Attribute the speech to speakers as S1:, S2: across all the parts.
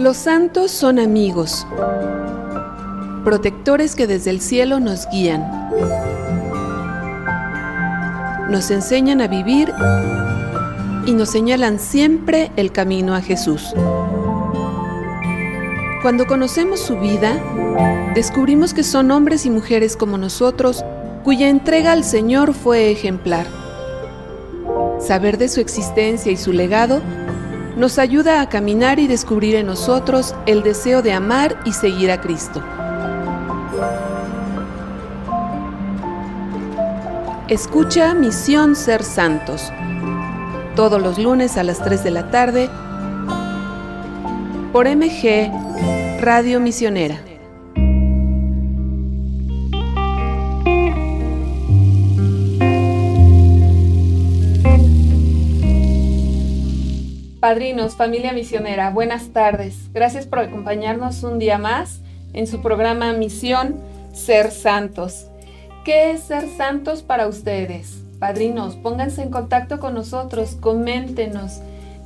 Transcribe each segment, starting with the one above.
S1: Los santos son amigos, protectores que desde el cielo nos guían, nos enseñan a vivir y nos señalan siempre el camino a Jesús. Cuando conocemos su vida, descubrimos que son hombres y mujeres como nosotros, cuya entrega al Señor fue ejemplar. Saber de su existencia y su legado nos ayuda a caminar y descubrir en nosotros el deseo de amar y seguir a Cristo. Escucha Misión Ser Santos, todos los lunes a las 3 de la tarde, por MG Radio Misionera. Padrinos, familia misionera, buenas tardes. Gracias por acompañarnos un día más en su programa Misión Ser Santos. ¿Qué es ser santos para ustedes? Padrinos, pónganse en contacto con nosotros, coméntenos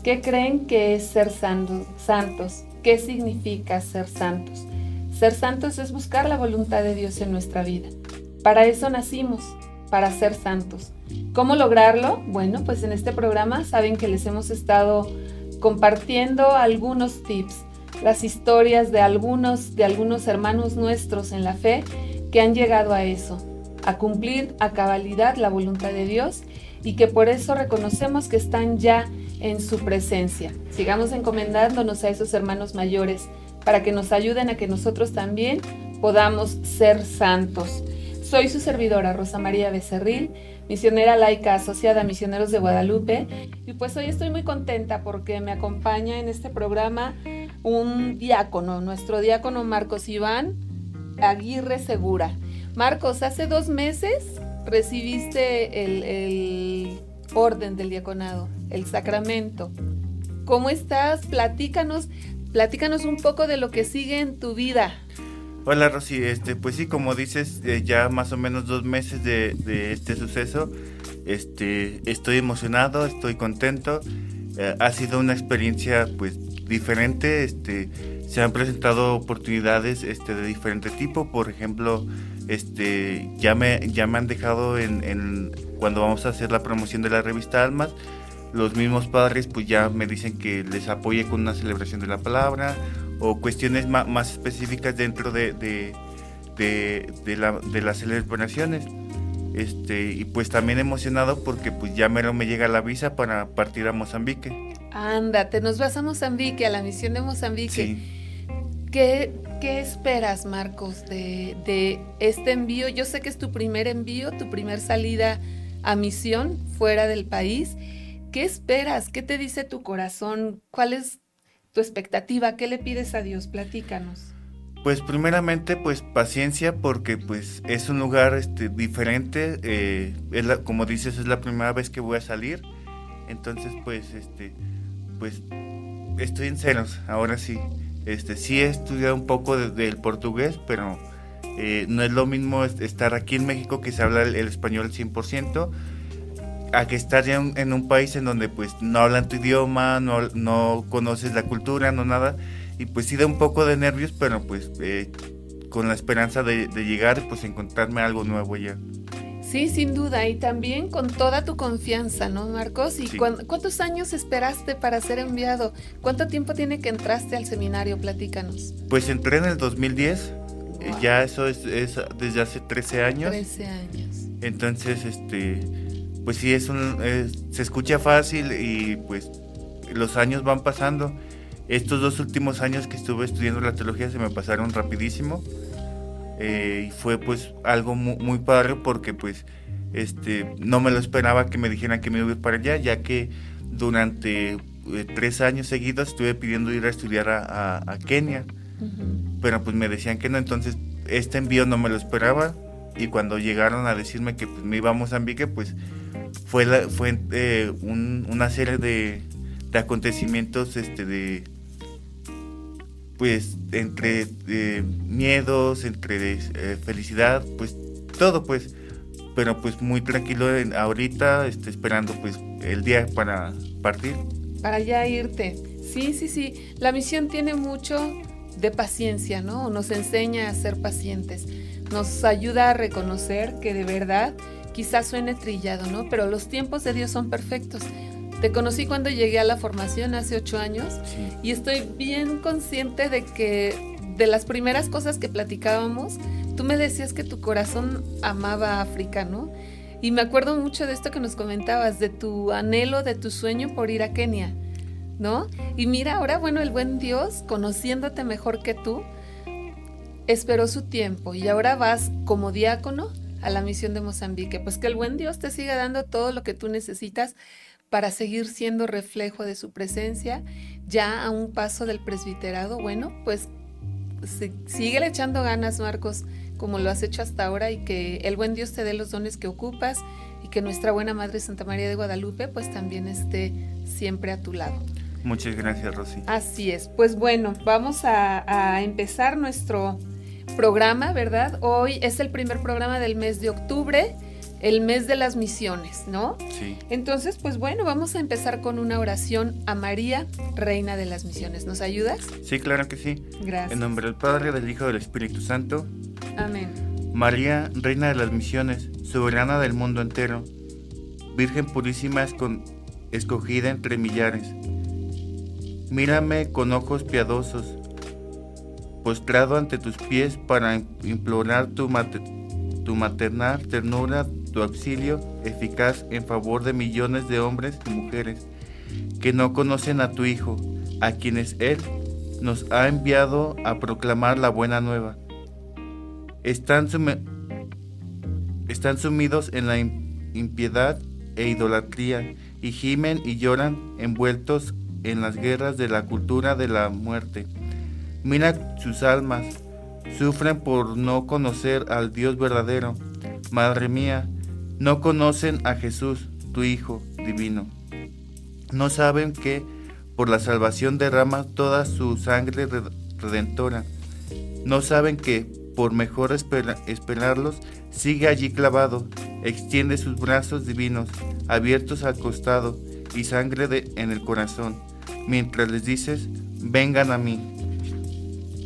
S1: qué creen que es ser santos, qué significa ser santos. Ser santos es buscar la voluntad de Dios en nuestra vida. Para eso nacimos, para ser santos. ¿Cómo lograrlo? Bueno, pues en este programa saben que les hemos estado compartiendo algunos tips, las historias de algunos, de algunos hermanos nuestros en la fe que han llegado a eso, a cumplir a cabalidad la voluntad de Dios y que por eso reconocemos que están ya en su presencia. Sigamos encomendándonos a esos hermanos mayores para que nos ayuden a que nosotros también podamos ser santos. Soy su servidora Rosa María Becerril misionera laica asociada a Misioneros de Guadalupe. Y pues hoy estoy muy contenta porque me acompaña en este programa un diácono, nuestro diácono Marcos Iván Aguirre Segura. Marcos, hace dos meses recibiste el, el orden del diaconado, el sacramento. ¿Cómo estás? Platícanos, platícanos un poco de lo que sigue en tu vida.
S2: Hola Rosy, este, pues sí, como dices, eh, ya más o menos dos meses de, este suceso, este, estoy emocionado, estoy contento, eh, ha sido una experiencia pues diferente, este, se han presentado oportunidades este, de diferente tipo, por ejemplo, este, ya, me, ya me han dejado en, cuando vamos a hacer la promoción de la revista Almas, los mismos padres pues ya me dicen que les apoye con una celebración de la palabra o cuestiones más, específicas dentro de, de, de, la, de las celebraciones. Este, y pues también emocionado porque pues ya mero me llega la visa para partir a Mozambique.
S1: Ándate, nos vas a Mozambique, a la misión de Mozambique. Sí. ¿Qué, ¿Qué, esperas, Marcos, de, de, este envío? Yo sé que es tu primer envío, tu primer salida a misión fuera del país. ¿Qué esperas? ¿Qué te dice tu corazón? ¿Cuál es tu expectativa? ¿Qué le pides a Dios? Platícanos.
S2: Pues primeramente, pues paciencia, porque pues es un lugar este, diferente. Eh, es como dices, es la primera vez que voy a salir. Entonces, pues, este, pues estoy en ceros, ahora sí. Este, sí he estudiado un poco del portugués, pero eh, no es lo mismo estar aquí en México que se habla el, el español 100% a que estar ya en, un país en donde pues no hablan tu idioma, no, no conoces la cultura, no nada, y pues sí da un poco de nervios, pero pues eh, con la esperanza de, llegar y pues encontrarme algo nuevo ya.
S1: Sí, sin duda, y también con toda tu confianza, ¿no, Marcos? ¿Y cuántos años esperaste para ser enviado? ¿Cuánto tiempo tiene que entraste al seminario? Platícanos.
S2: Pues entré en el 2010, eh, ya eso es, es, desde hace 13 años.
S1: 13 años.
S2: Entonces, este, pues sí, es un, se escucha fácil y pues los años van pasando. Estos dos últimos años que estuve estudiando la teología se me pasaron rapidísimo. Eh, y fue pues algo muy, padre porque pues este, no me lo esperaba que me dijeran que me iba a ir para allá, ya que durante eh, tres años seguidos estuve pidiendo ir a estudiar a, Kenia, pero pues me decían que no, entonces este envío no me lo esperaba. Y cuando llegaron a decirme que pues, me iba a Mozambique, pues fue, la, fue eh, una serie de, acontecimientos este, de pues entre miedos, entre eh, felicidad, pues todo pues, pero pues muy tranquilo en, ahorita, este, esperando pues el día para partir.
S1: Para ya irte. Sí, sí, sí. La misión tiene mucho de paciencia, ¿no? Nos enseña a ser pacientes. Nos ayuda a reconocer que de verdad quizás suene trillado, ¿no? Pero los tiempos de Dios son perfectos. Te conocí cuando llegué a la formación hace ocho años y estoy bien consciente de que de las primeras cosas que platicábamos, tú me decías que tu corazón amaba África, ¿no? Y me acuerdo mucho de esto que nos comentabas, de tu anhelo, de tu sueño por ir a Kenia, ¿no? Y mira, ahora, bueno, el buen Dios, conociéndote mejor que tú, esperó su tiempo y ahora vas como diácono a la misión de Mozambique. Pues que el buen Dios te siga dando todo lo que tú necesitas para seguir siendo reflejo de su presencia, ya a un paso del presbiterado. Bueno, pues sigue echando ganas, Marcos, como lo has hecho hasta ahora y que el buen Dios te dé los dones que ocupas y que nuestra buena Madre Santa María de Guadalupe pues también esté siempre a tu lado.
S2: Muchas gracias, Rosy.
S1: Así es. Pues bueno, vamos a, a empezar nuestro programa, ¿verdad? Hoy es el primer programa del mes de octubre el mes de las misiones, ¿no?
S2: Sí.
S1: Entonces, pues bueno, vamos a empezar con una oración a María, Reina de las Misiones. ¿Nos ayudas?
S2: Sí, claro que sí.
S1: Gracias.
S2: En nombre del Padre, del Hijo y del Espíritu Santo.
S1: Amén.
S2: María, Reina de las Misiones, soberana del mundo entero, Virgen purísima escogida entre millares. Mírame con ojos piadosos, postrado ante tus pies para implorar tu, maternal ternura tu auxilio eficaz en favor de millones de hombres y mujeres que no conocen a tu Hijo, a quienes Él nos ha enviado a proclamar la buena nueva. Están sumidos en la impiedad e idolatría y gimen y lloran envueltos en las guerras de la cultura de la muerte. Mira sus almas, sufren por no conocer al Dios verdadero. Madre mía, no conocen a Jesús, tu Hijo divino. No saben que por la salvación derrama toda su sangre redentora. No saben que por mejor esperarlos sigue allí clavado, extiende sus brazos divinos, abiertos al costado y sangre de, en el corazón, mientras les dices, vengan a mí.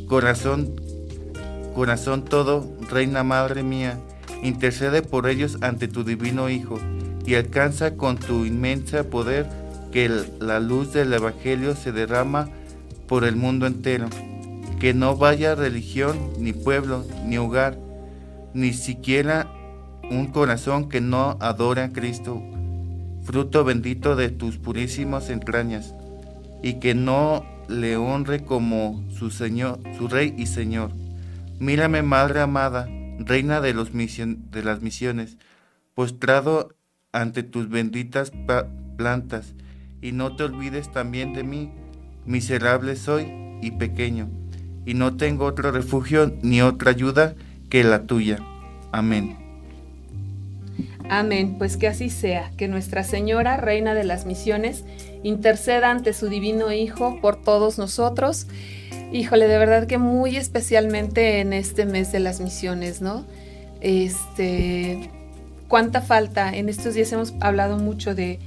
S2: Corazón, corazón todo, reina madre mía, intercede por ellos ante tu divino Hijo y alcanza con tu inmensa poder que la luz del Evangelio se derrama por el mundo entero, que no vaya religión, ni pueblo, ni hogar, ni siquiera un corazón que no adore a Cristo, fruto bendito de tus purísimas entrañas, y que no le honre como su Señor, su Rey y Señor. Mírame, Madre amada, Reina de, los de las misiones, postrado ante tus benditas plantas, y no te olvides también de mí, miserable soy y pequeño, y no tengo otro refugio ni otra ayuda que la tuya. Amén.
S1: Amén, pues que así sea, que Nuestra Señora, Reina de las Misiones, interceda ante su Divino Hijo por todos nosotros Híjole, de verdad que muy especialmente en este mes de las misiones, ¿no? Este, cuánta falta, en estos días hemos hablado mucho de,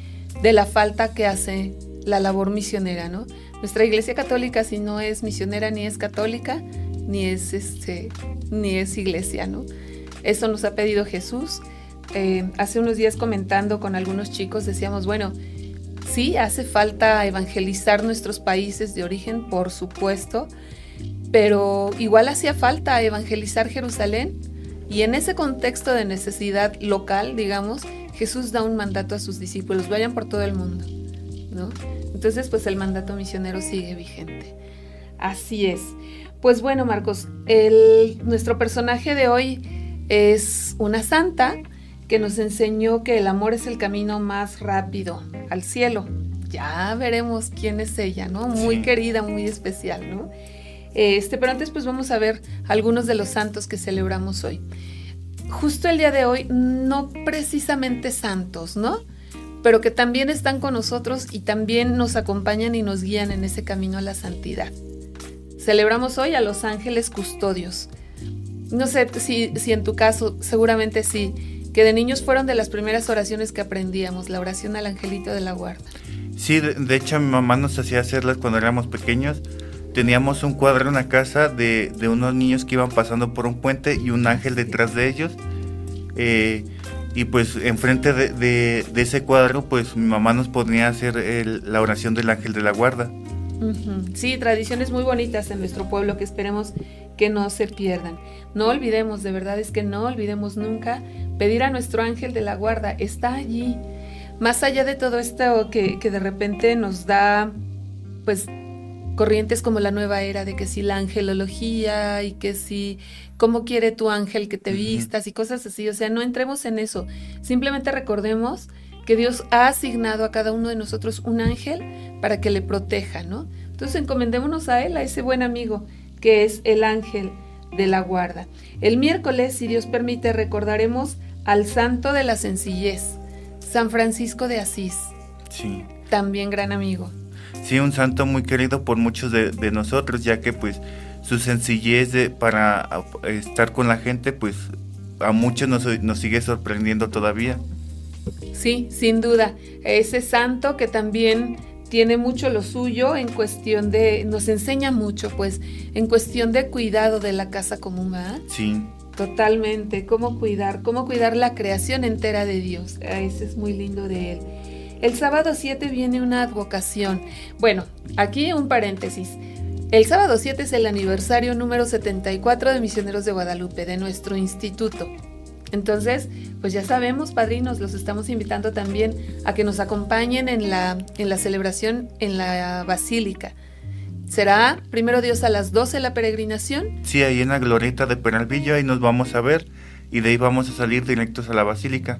S1: la falta que hace la labor misionera, ¿no? Nuestra iglesia católica si no es misionera ni es católica, ni es este, ni es iglesia, ¿no? Eso nos ha pedido Jesús. Eh, hace unos días comentando con algunos chicos decíamos, bueno, Sí, hace falta evangelizar nuestros países de origen, por supuesto, pero igual hacía falta evangelizar Jerusalén y en ese contexto de necesidad local, digamos, Jesús da un mandato a sus discípulos, vayan por todo el mundo, ¿no? Entonces, pues el mandato misionero sigue vigente. Así es. Pues bueno, Marcos, nuestro personaje de hoy es una santa que nos enseñó que el amor es el camino más rápido al cielo. Ya veremos quién es ella, ¿no? Muy querida, muy especial, ¿no? Este, pero antes pues vamos a ver algunos de los santos que celebramos hoy. Justo el día de hoy, no precisamente santos, ¿no? Pero que también están con nosotros y también nos acompañan y nos guían en ese camino a la santidad. Celebramos hoy a los ángeles custodios. No sé si, si en tu caso, seguramente sí que de niños fueron de las primeras oraciones que aprendíamos, la oración al angelito de la guarda.
S2: Sí, de, hecho mi mamá nos hacía hacerlas cuando éramos pequeños. Teníamos un cuadro en la casa de, unos niños que iban pasando por un puente y un ángel detrás de ellos. Eh, y pues enfrente de, de, ese cuadro, pues mi mamá nos ponía a hacer la oración del ángel de la guarda.
S1: Sí, tradiciones muy bonitas en nuestro pueblo que esperemos que no se pierdan. No olvidemos, de verdad es que no olvidemos nunca pedir a nuestro ángel de la guarda, está allí. Más allá de todo esto que, que de repente nos da, pues, corrientes como la nueva era de que si la angelología y que si cómo quiere tu ángel que te vistas y cosas así, o sea, no entremos en eso. Simplemente recordemos que Dios ha asignado a cada uno de nosotros un ángel para que le proteja, ¿no? Entonces encomendémonos a él, a ese buen amigo que es el ángel de la guarda. El miércoles, si Dios permite, recordaremos al santo de la sencillez, San Francisco de Asís.
S2: Sí.
S1: También gran amigo.
S2: Sí, un santo muy querido por muchos de, nosotros, ya que pues su sencillez de, para estar con la gente, pues a muchos nos, nos sigue sorprendiendo todavía.
S1: Sí, sin duda. Ese santo que también tiene mucho lo suyo en cuestión de, nos enseña mucho, pues, en cuestión de cuidado de la casa común, ¿verdad?
S2: Sí.
S1: Totalmente, cómo cuidar, cómo cuidar la creación entera de Dios. Ah, ese es muy lindo de él. El sábado 7 viene una advocación. Bueno, aquí un paréntesis. El sábado 7 es el aniversario número 74 de Misioneros de Guadalupe, de nuestro instituto. Entonces, pues ya sabemos, padrinos, los estamos invitando también a que nos acompañen en la, en la celebración en la basílica. ¿Será primero Dios a las 12 la peregrinación?
S2: Sí, ahí en la glorieta de Penalvillo, ahí nos vamos a ver y de ahí vamos a salir directos a la basílica.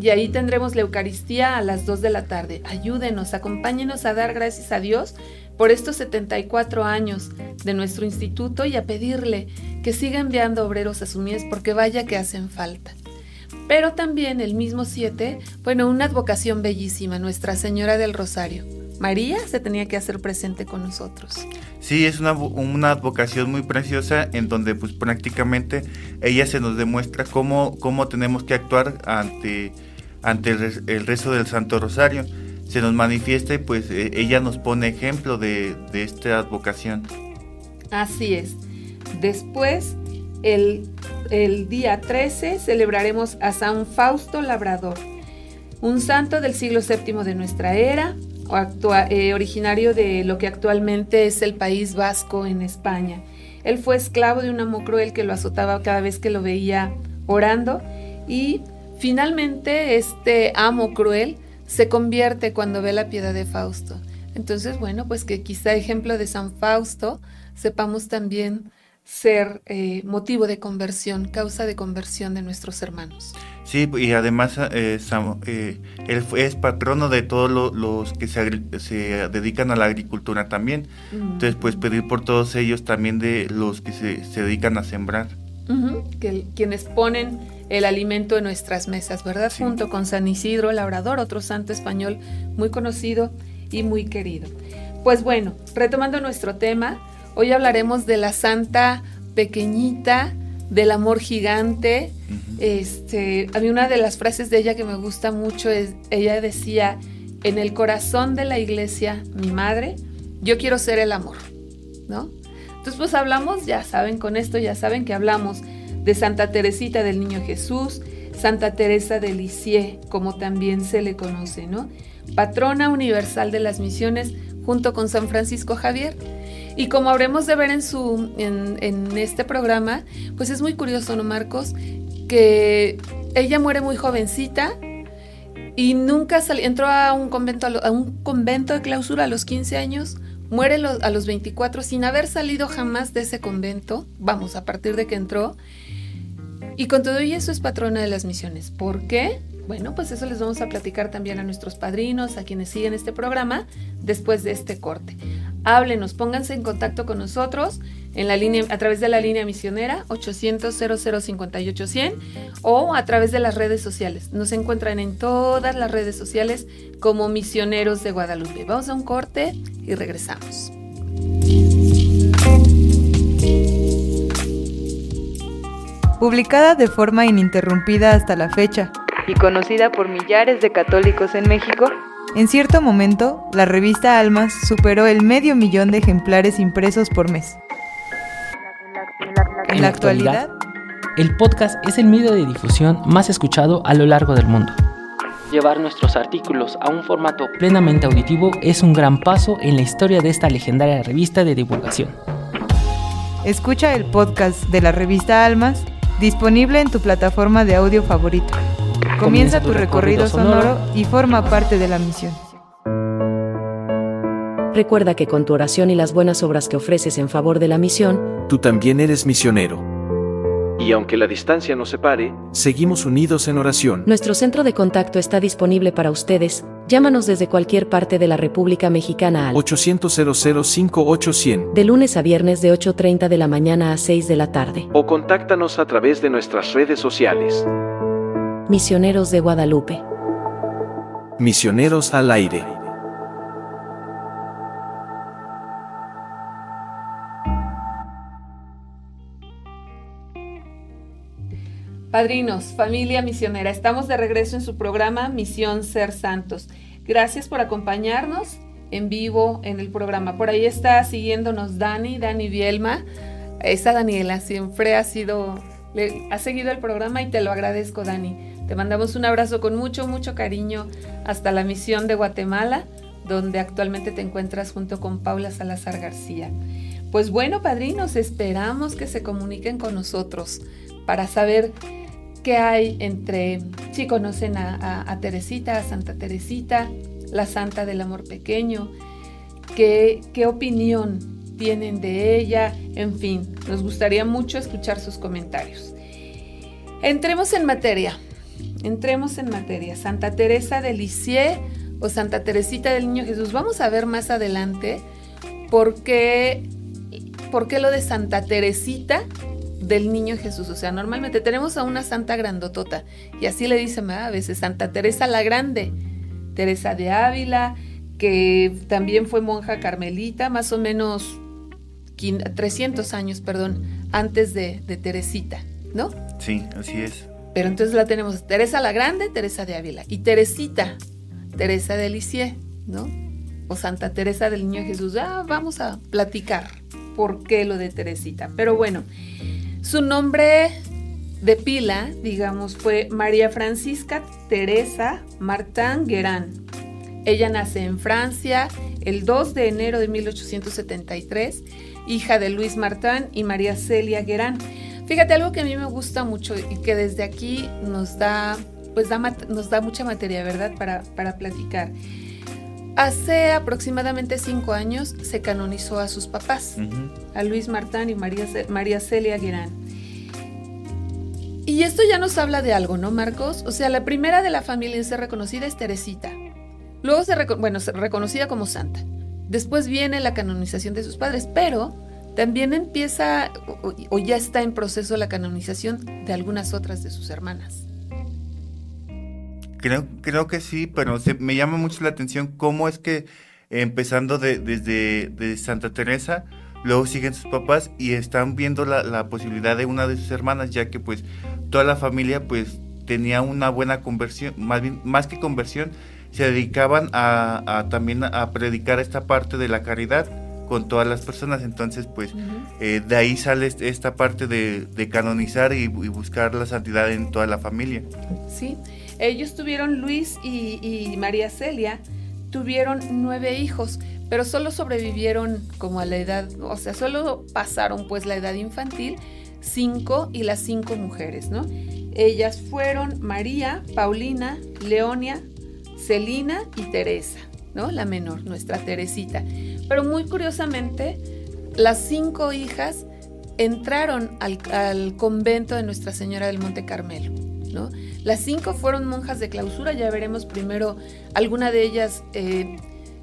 S1: Y ahí tendremos la Eucaristía a las 2 de la tarde. Ayúdenos, acompáñenos a dar gracias a Dios por estos 74 años de nuestro instituto y a pedirle que siga enviando obreros a su mies porque vaya que hacen falta. Pero también el mismo 7, bueno, una advocación bellísima, Nuestra Señora del Rosario. María se tenía que hacer presente con nosotros.
S2: Sí, es una, una advocación muy preciosa en donde pues prácticamente ella se nos demuestra cómo, cómo tenemos que actuar ante, ante el, el rezo del Santo Rosario se nos manifiesta y pues eh, ella nos pone ejemplo de, esta advocación.
S1: Así es. Después, el, día 13, celebraremos a San Fausto Labrador, un santo del siglo VII de nuestra era, eh, originario de lo que actualmente es el País Vasco en España. Él fue esclavo de un amo cruel que lo azotaba cada vez que lo veía orando y finalmente este amo cruel se convierte cuando ve la piedad de Fausto. Entonces, bueno, pues que quizá ejemplo de San Fausto sepamos también ser eh, motivo de conversión, causa de conversión de nuestros hermanos.
S2: Sí, y además eh, eh, él es patrono de todos los que se, dedican a la agricultura también. Entonces, pues pedir por todos ellos también de los que se, dedican a sembrar.
S1: que, quienes ponen el alimento en nuestras mesas, ¿verdad? Junto con San Isidro Labrador, otro santo español muy conocido y muy querido. Pues bueno, retomando nuestro tema, hoy hablaremos de la santa pequeñita, del amor gigante. Este, a mí una de las frases de ella que me gusta mucho es, ella decía, en el corazón de la iglesia, mi madre, yo quiero ser el amor, ¿no? Entonces pues hablamos, ya saben, con esto ya saben que hablamos de Santa Teresita del Niño Jesús, Santa Teresa de Lisieux, como también se le conoce, ¿no? Patrona universal de las misiones, junto con San Francisco Javier. Y como habremos de ver en, su, en, este programa, pues es muy curioso, ¿no, Marcos? Que ella muere muy jovencita y nunca salió, entró a un convento, a un convento de clausura a los 15 años, muere a los 24 sin haber salido jamás de ese convento, vamos, a partir de que entró, y con todo y eso es patrona de las misiones. ¿Por qué? Bueno, pues eso les vamos a platicar también a nuestros padrinos, a quienes siguen este programa, después de este corte. Háblenos, pónganse en contacto con nosotros en la línea, a través de la línea misionera 800 0058 100 o a través de las redes sociales. Nos encuentran en todas las redes sociales como misioneros de Guadalupe. Vamos a un corte y regresamos.
S3: publicada de forma ininterrumpida hasta la fecha y conocida por millares de católicos en México, en cierto momento la revista Almas superó el medio millón de ejemplares impresos por mes. En la actualidad,
S4: el podcast es el medio de difusión más escuchado a lo largo del mundo. Llevar nuestros artículos a un formato plenamente auditivo es un gran paso en la historia de esta legendaria revista de divulgación.
S3: Escucha el podcast de la revista Almas disponible en tu plataforma de audio favorito. Comienza tu recorrido sonoro y forma parte de la misión.
S5: Recuerda que con tu oración y las buenas obras que ofreces en favor de la misión,
S6: tú también eres misionero. Y aunque la distancia nos separe, seguimos unidos en oración.
S5: Nuestro centro de contacto está disponible para ustedes. Llámanos desde cualquier parte de la República Mexicana al
S6: 800 005
S5: De lunes a viernes de 8.30 de la mañana a 6 de la tarde.
S6: O contáctanos a través de nuestras redes sociales.
S5: Misioneros de Guadalupe.
S6: Misioneros al aire.
S1: Padrinos, familia misionera, estamos de regreso en su programa Misión Ser Santos. Gracias por acompañarnos en vivo en el programa. Por ahí está siguiéndonos Dani, Dani Bielma. Esa Daniela siempre ha sido, ha seguido el programa y te lo agradezco, Dani. Te mandamos un abrazo con mucho, mucho cariño hasta la misión de Guatemala, donde actualmente te encuentras junto con Paula Salazar García. Pues bueno, padrinos, esperamos que se comuniquen con nosotros para saber qué hay entre, si conocen a, Teresita, a Santa Teresita, la Santa del Amor Pequeño, qué, qué opinión tienen de ella, en fin, nos gustaría mucho escuchar sus comentarios. Entremos en materia, entremos en materia. Santa Teresa de Lisieux o Santa Teresita del Niño Jesús. Vamos a ver más adelante por qué, por qué lo de Santa Teresita del niño Jesús. O sea, normalmente tenemos a una santa grandotota y así le dicen a veces Santa Teresa la Grande, Teresa de Ávila, que también fue monja carmelita, más o menos 300 años, perdón, antes de, Teresita, ¿no?
S2: Sí, así es.
S1: Pero entonces la tenemos Teresa la Grande, Teresa de Ávila y Teresita, Teresa de Lisieux, ¿no? O Santa Teresa del Niño Jesús. Ah, vamos a platicar por qué lo de Teresita. Pero bueno, su nombre de pila, digamos, fue María Francisca Teresa Martin Guerin. Ella nace en Francia el 2 de enero de 1873, hija de Luis Martin y María Celia Guerin. Fíjate algo que a mí me gusta mucho y que desde aquí nos da, pues nos da mucha materia, ¿verdad? Para, para platicar. Hace aproximadamente cinco años se canonizó a sus papás, a Luis Martán y María, María Celia Guirán. Y esto ya nos habla de algo, ¿no, Marcos? O sea, la primera de la familia en ser reconocida es Teresita. Luego se, bueno, reconocida como santa. Después viene la canonización de sus padres, pero también empieza o ya está en proceso la canonización de algunas otras de sus hermanas.
S2: Creo, creo que sí, pero me llama mucho la atención cómo es que empezando desde Santa Teresa, luego siguen sus papás y están viendo la, posibilidad de una de sus hermanas, ya que pues toda la familia pues tenía una buena conversión, más, bien, más que conversión, se dedicaban a, también a predicar esta parte de la caridad con todas las personas. Entonces, pues eh, de ahí sale esta parte de, canonizar y, buscar la santidad en toda la familia.
S1: Sí, ellos tuvieron, Luis y, María Celia, tuvieron nueve hijos, pero solo sobrevivieron como a la edad, o sea, solo pasaron pues la edad infantil, cinco y las cinco mujeres, ¿no? Ellas fueron María, Paulina, Leonia, Celina y Teresa, ¿no? La menor, nuestra Teresita. Pero muy curiosamente, las cinco hijas entraron al, al convento de Nuestra Señora del Monte Carmelo, Las cinco fueron monjas de clausura, ya veremos primero, alguna de ellas eh,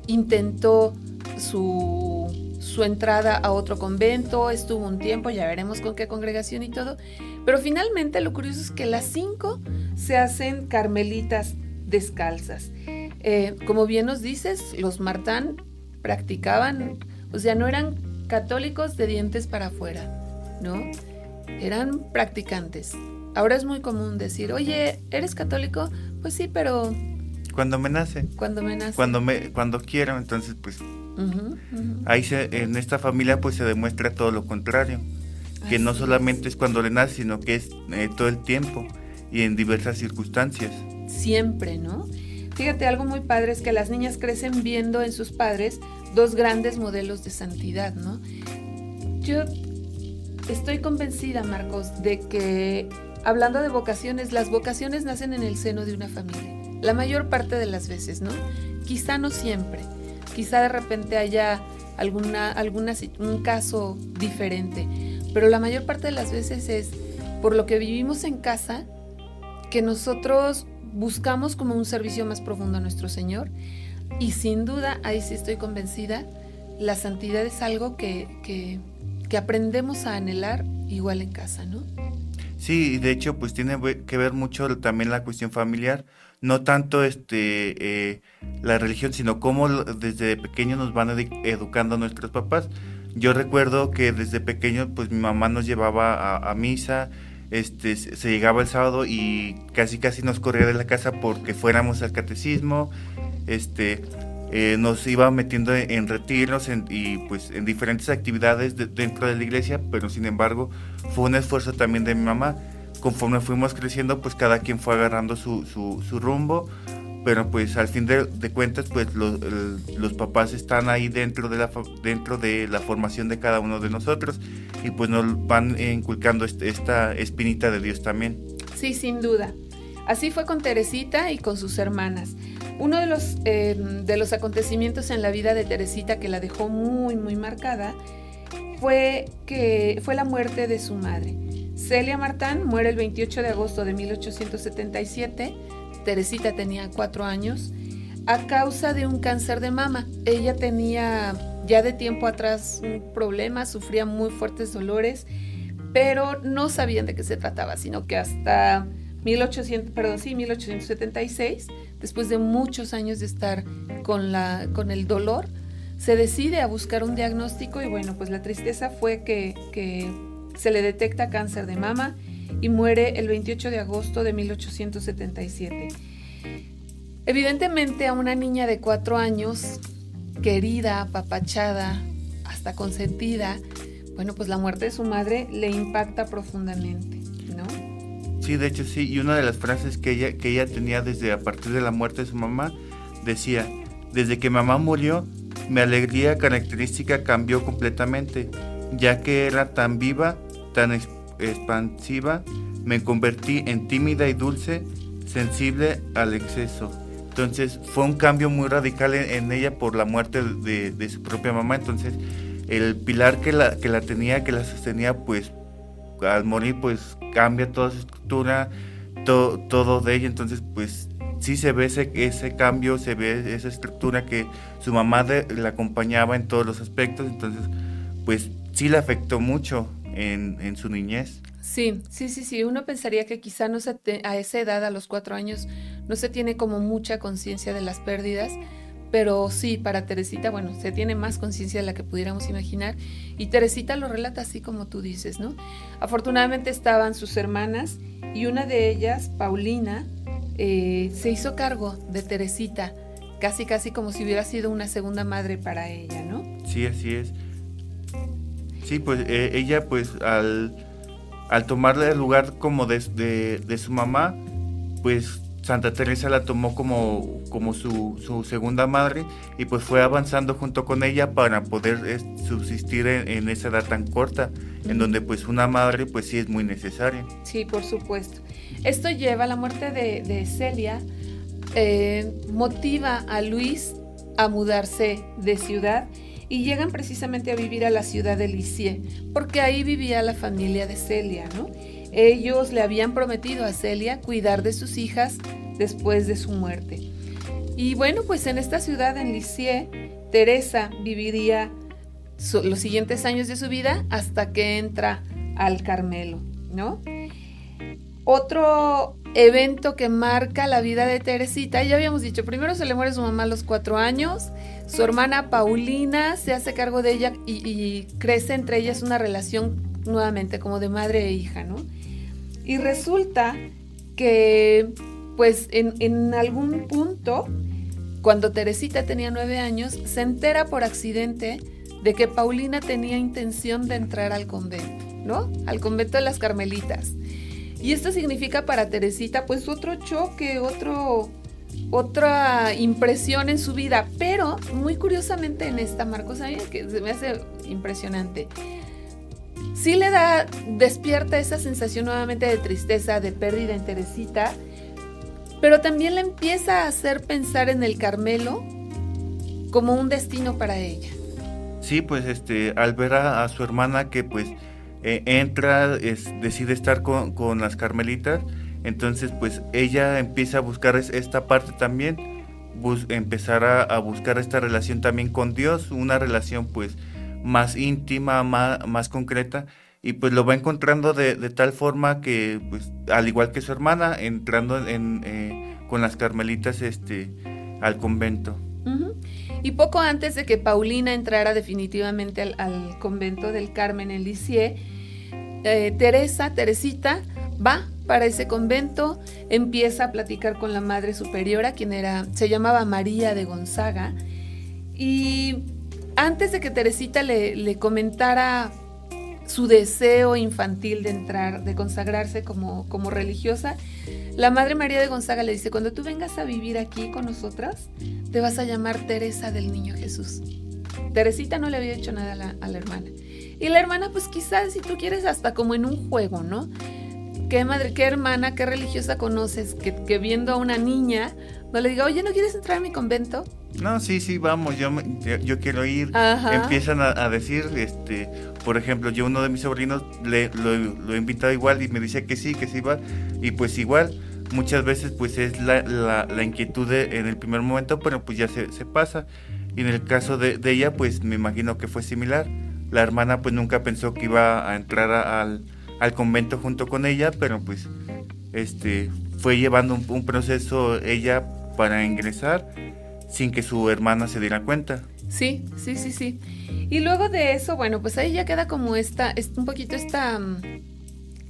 S1: intentó su, su entrada a otro convento, estuvo un tiempo, ya veremos con qué congregación y todo, pero finalmente lo curioso es que las cinco se hacen carmelitas descalzas. Eh, como bien nos dices, los Martán practicaban, o sea, no eran católicos de dientes para afuera, ¿no? eran practicantes. Ahora es muy común decir, oye, ¿eres católico? Pues sí, pero...
S2: Cuando me nace.
S1: Cuando me nace.
S2: Cuando, me, cuando quiero, entonces pues... Ahí se, en esta familia pues se demuestra todo lo contrario. Que no solamente es cuando le nace, sino que es eh, todo el tiempo y en diversas circunstancias.
S1: Siempre, ¿no? Fíjate, algo muy padre es que las niñas crecen viendo en sus padres dos grandes modelos de santidad, ¿no? Yo estoy convencida, Marcos, de que hablando de vocaciones, las vocaciones nacen en el seno de una familia. La mayor parte de las veces, ¿no? Quizá no siempre. Quizá de repente haya alguna, alguna, un caso diferente. Pero la mayor parte de las veces es por lo que vivimos en casa que nosotros buscamos como un servicio más profundo a nuestro Señor. Y sin duda, ahí sí estoy convencida, la santidad es algo que, que, que aprendemos a anhelar igual en casa, ¿no?
S2: Sí, de hecho, pues tiene que ver mucho también la cuestión familiar, no tanto este eh, la religión, sino cómo desde pequeño nos van educando nuestros papás. Yo recuerdo que desde pequeño, pues mi mamá nos llevaba a, misa, este, se llegaba el sábado y casi casi nos corría de la casa porque fuéramos al catecismo, este, eh, nos iba metiendo en, retiros y pues en diferentes actividades dentro de la iglesia, pero sin embargo fue un esfuerzo también de mi mamá. Conforme fuimos creciendo, pues cada quien fue agarrando su, su, rumbo, pero pues al fin de, cuentas, pues los, los, papás están ahí dentro de, la, dentro de la formación de cada uno de nosotros y pues nos van inculcando este, esta espinita de Dios también.
S1: Sí, sin duda. Así fue con Teresita y con sus hermanas. Uno de los, em, de los acontecimientos en la vida de Teresita que la dejó muy, muy marcada fue, que, fue la muerte de su madre. Celia Martán muere el 28 de agosto de 1877. Teresita tenía cuatro años a causa de un cáncer de mama. Ella tenía ya de tiempo atrás un problema, sufría muy fuertes dolores, pero no sabían de qué se trataba, sino que hasta 1800, perdón, sí, 1876, después de muchos años de estar con, la, con el dolor, se decide a buscar un diagnóstico y bueno, pues la tristeza fue que, que se le detecta cáncer de mama y muere el 28 de agosto de 1877. Evidentemente a una niña de cuatro años, querida, apapachada, hasta consentida, bueno, pues la muerte de su madre le impacta profundamente.
S2: Sí, de hecho sí, y una de las frases que ella, que ella tenía desde a partir de la muerte de su mamá decía, desde que mamá murió, mi alegría característica cambió completamente, ya que era tan viva, tan expansiva, me convertí en tímida y dulce, sensible al exceso. Entonces fue un cambio muy radical en, ella por la muerte de, de, su propia mamá. Entonces el pilar que la, que la tenía, que la sostenía, pues al morir pues cambia toda su estructura, todo de ella, entonces pues sí se ve ese, ese cambio, se ve esa estructura que su mamá le acompañaba en todos los aspectos, entonces pues sí le afectó mucho en, en su niñez.
S1: Sí, sí, sí, sí. Uno pensaría que quizá no se a esa edad, a los cuatro años, no se tiene como mucha conciencia de las pérdidas, pero sí, para Teresita, bueno, se tiene más conciencia de la que pudiéramos imaginar. Y Teresita lo relata así como tú dices, ¿no? Afortunadamente estaban sus hermanas y una de ellas, Paulina, eh, se hizo cargo de Teresita, casi casi como si hubiera sido una segunda madre para ella, ¿no?
S2: Sí, así es. Sí, pues eh, ella pues al, al tomarle el lugar como de, de su mamá, pues Santa Teresa la tomó como, como su, su, segunda madre y pues fue avanzando junto con ella para poder subsistir en, esa edad tan corta, en donde pues una madre pues sí es muy necesaria.
S1: Sí, por supuesto. Esto lleva a la muerte de, Celia, eh, motiva a Luis a mudarse de ciudad y llegan precisamente a vivir a la ciudad de Lisieux, porque ahí vivía la familia de Celia, ¿no? Ellos le habían prometido a Celia cuidar de sus hijas después de su muerte. Y bueno, pues en esta ciudad, en Lisieux, Teresa viviría los siguientes años de su vida hasta que entra al Carmelo, ¿no? Otro evento que marca la vida de Teresita, ya habíamos dicho, primero se le muere su mamá a los cuatro años, su hermana Paulina se hace cargo de ella y, y crece entre ellas una relación nuevamente como de madre e hija, ¿no? Y resulta que, pues, en, algún punto, cuando Teresita tenía nueve años, se entera por accidente de que Paulina tenía intención de entrar al convento, ¿no? Al convento de las Carmelitas. Y esto significa para Teresita, pues, otro choque, otro otra impresión en su vida, pero muy curiosamente en esta, Marcos, a que se me hace impresionante. Sí le da, despierta esa sensación nuevamente de tristeza, de pérdida en Teresita, pero también le empieza a hacer pensar en el Carmelo como un destino para ella.
S2: Sí, pues este, al ver a, su hermana que pues eh, entra, es, decide estar con, con las Carmelitas, entonces, pues ella empieza a buscar esta parte también, empezar a, buscar esta relación también con Dios, una relación pues más íntima, más, concreta, y pues lo va encontrando de, tal forma que, pues, al igual que su hermana, entrando en, eh, con las carmelitas este, al convento.
S1: Y poco antes de que Paulina entrara definitivamente al, convento del Carmen en Lisieux, eh, Teresa, Teresita, va para ese convento, empieza a platicar con la madre superiora, quien era, se llamaba María de Gonzaga, y antes de que Teresita le, comentara su deseo infantil de entrar, de consagrarse como, como religiosa, la Madre María de Gonzaga le dice, cuando tú vengas a vivir aquí con nosotras, te vas a llamar Teresa del Niño Jesús. Teresita no le había hecho nada a la, a la hermana. Y la hermana, pues quizás, si tú quieres, hasta como en un juego, ¿no? ¿Qué madre, qué hermana, qué religiosa conoces que, viendo a una niña no le diga, oye, ¿no quieres entrar a mi convento?
S2: No, sí, sí, vamos, yo, yo quiero ir. Empiezan a, decir, este, por ejemplo, yo uno de mis sobrinos le, lo, he invitado igual y me dice que sí, que sí va. Y pues igual, muchas veces pues es la, la, inquietud en el primer momento, pero pues ya se, se pasa. Y en el caso de, de, ella, pues me imagino que fue similar. La hermana pues nunca pensó que iba a entrar al al convento junto con ella, pero pues este fue llevando un, proceso ella para ingresar sin que su hermana se diera cuenta.
S1: Sí, sí, sí, sí. Y luego de eso, bueno, pues ahí ya queda como esta, un poquito esta,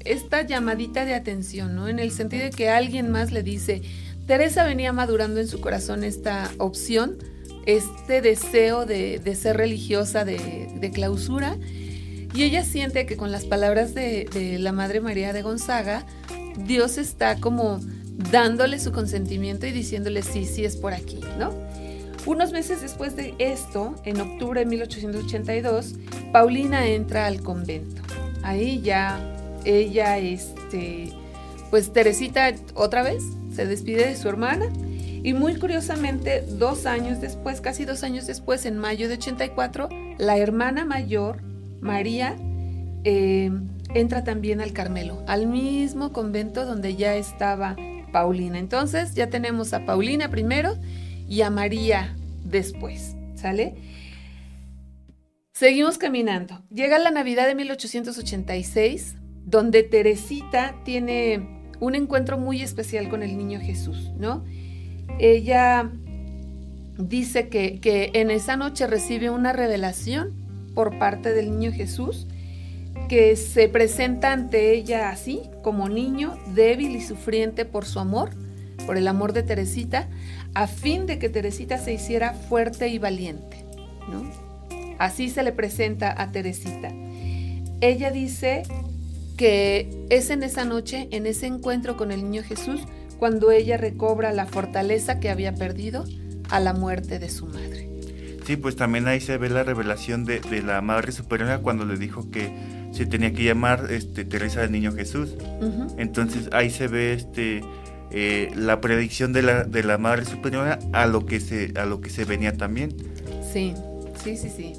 S1: esta llamadita de atención, ¿no? En el sentido de que alguien más le dice, Teresa venía madurando en su corazón esta opción, este deseo de, ser religiosa, de, de clausura, y ella siente que con las palabras de, la Madre María de Gonzaga, Dios está como dándole su consentimiento y diciéndole sí, sí es por aquí, ¿no? Unos meses después de esto, en octubre de 1882, Paulina entra al convento. Ahí ya ella, este, pues Teresita otra vez se despide de su hermana y muy curiosamente, dos años después, casi dos años después, en mayo de 84, la hermana mayor María eh, entra también al Carmelo, al mismo convento donde ya estaba Paulina. Entonces ya tenemos a Paulina primero y a María después, ¿sale? Seguimos caminando. Llega la Navidad de 1886, donde Teresita tiene un encuentro muy especial con el niño Jesús, ¿no? Ella dice que, que en esa noche recibe una revelación por parte del niño Jesús, que se presenta ante ella así, como niño, débil y sufriente por su amor, por el amor de Teresita, a fin de que Teresita se hiciera fuerte y valiente. ¿no? Así se le presenta a Teresita. Ella dice que es en esa noche, en ese encuentro con el niño Jesús, cuando ella recobra la fortaleza que había perdido a la muerte de su madre.
S2: Sí, pues también ahí se ve la revelación de, la Madre Superiora cuando le dijo que se tenía que llamar este, Teresa del Niño Jesús. Entonces ahí se ve este, eh, la predicción de la, de la Madre Superiora a lo, que se, a lo que se venía también.
S1: Sí, sí, sí, sí.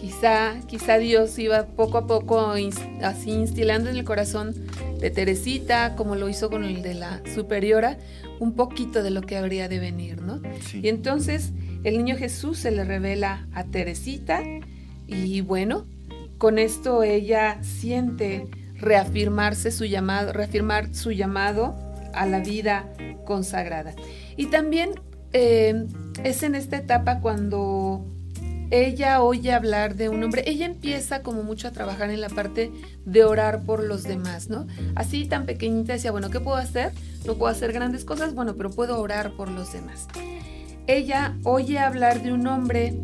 S1: Quizá, quizá Dios iba poco a poco así instilando en el corazón de Teresita, como lo hizo con el de la Superiora, un poquito de lo que habría de venir, ¿no? Y entonces el niño Jesús se le revela a Teresita y bueno, con esto ella siente reafirmarse su llamado, reafirmar su llamado a la vida consagrada. Y también eh, es en esta etapa cuando ella oye hablar de un hombre, ella empieza como mucho a trabajar en la parte de orar por los demás, ¿no? Así tan pequeñita decía, bueno, ¿qué puedo hacer? No puedo hacer grandes cosas, bueno, pero puedo orar por los demás. Ella oye hablar de un hombre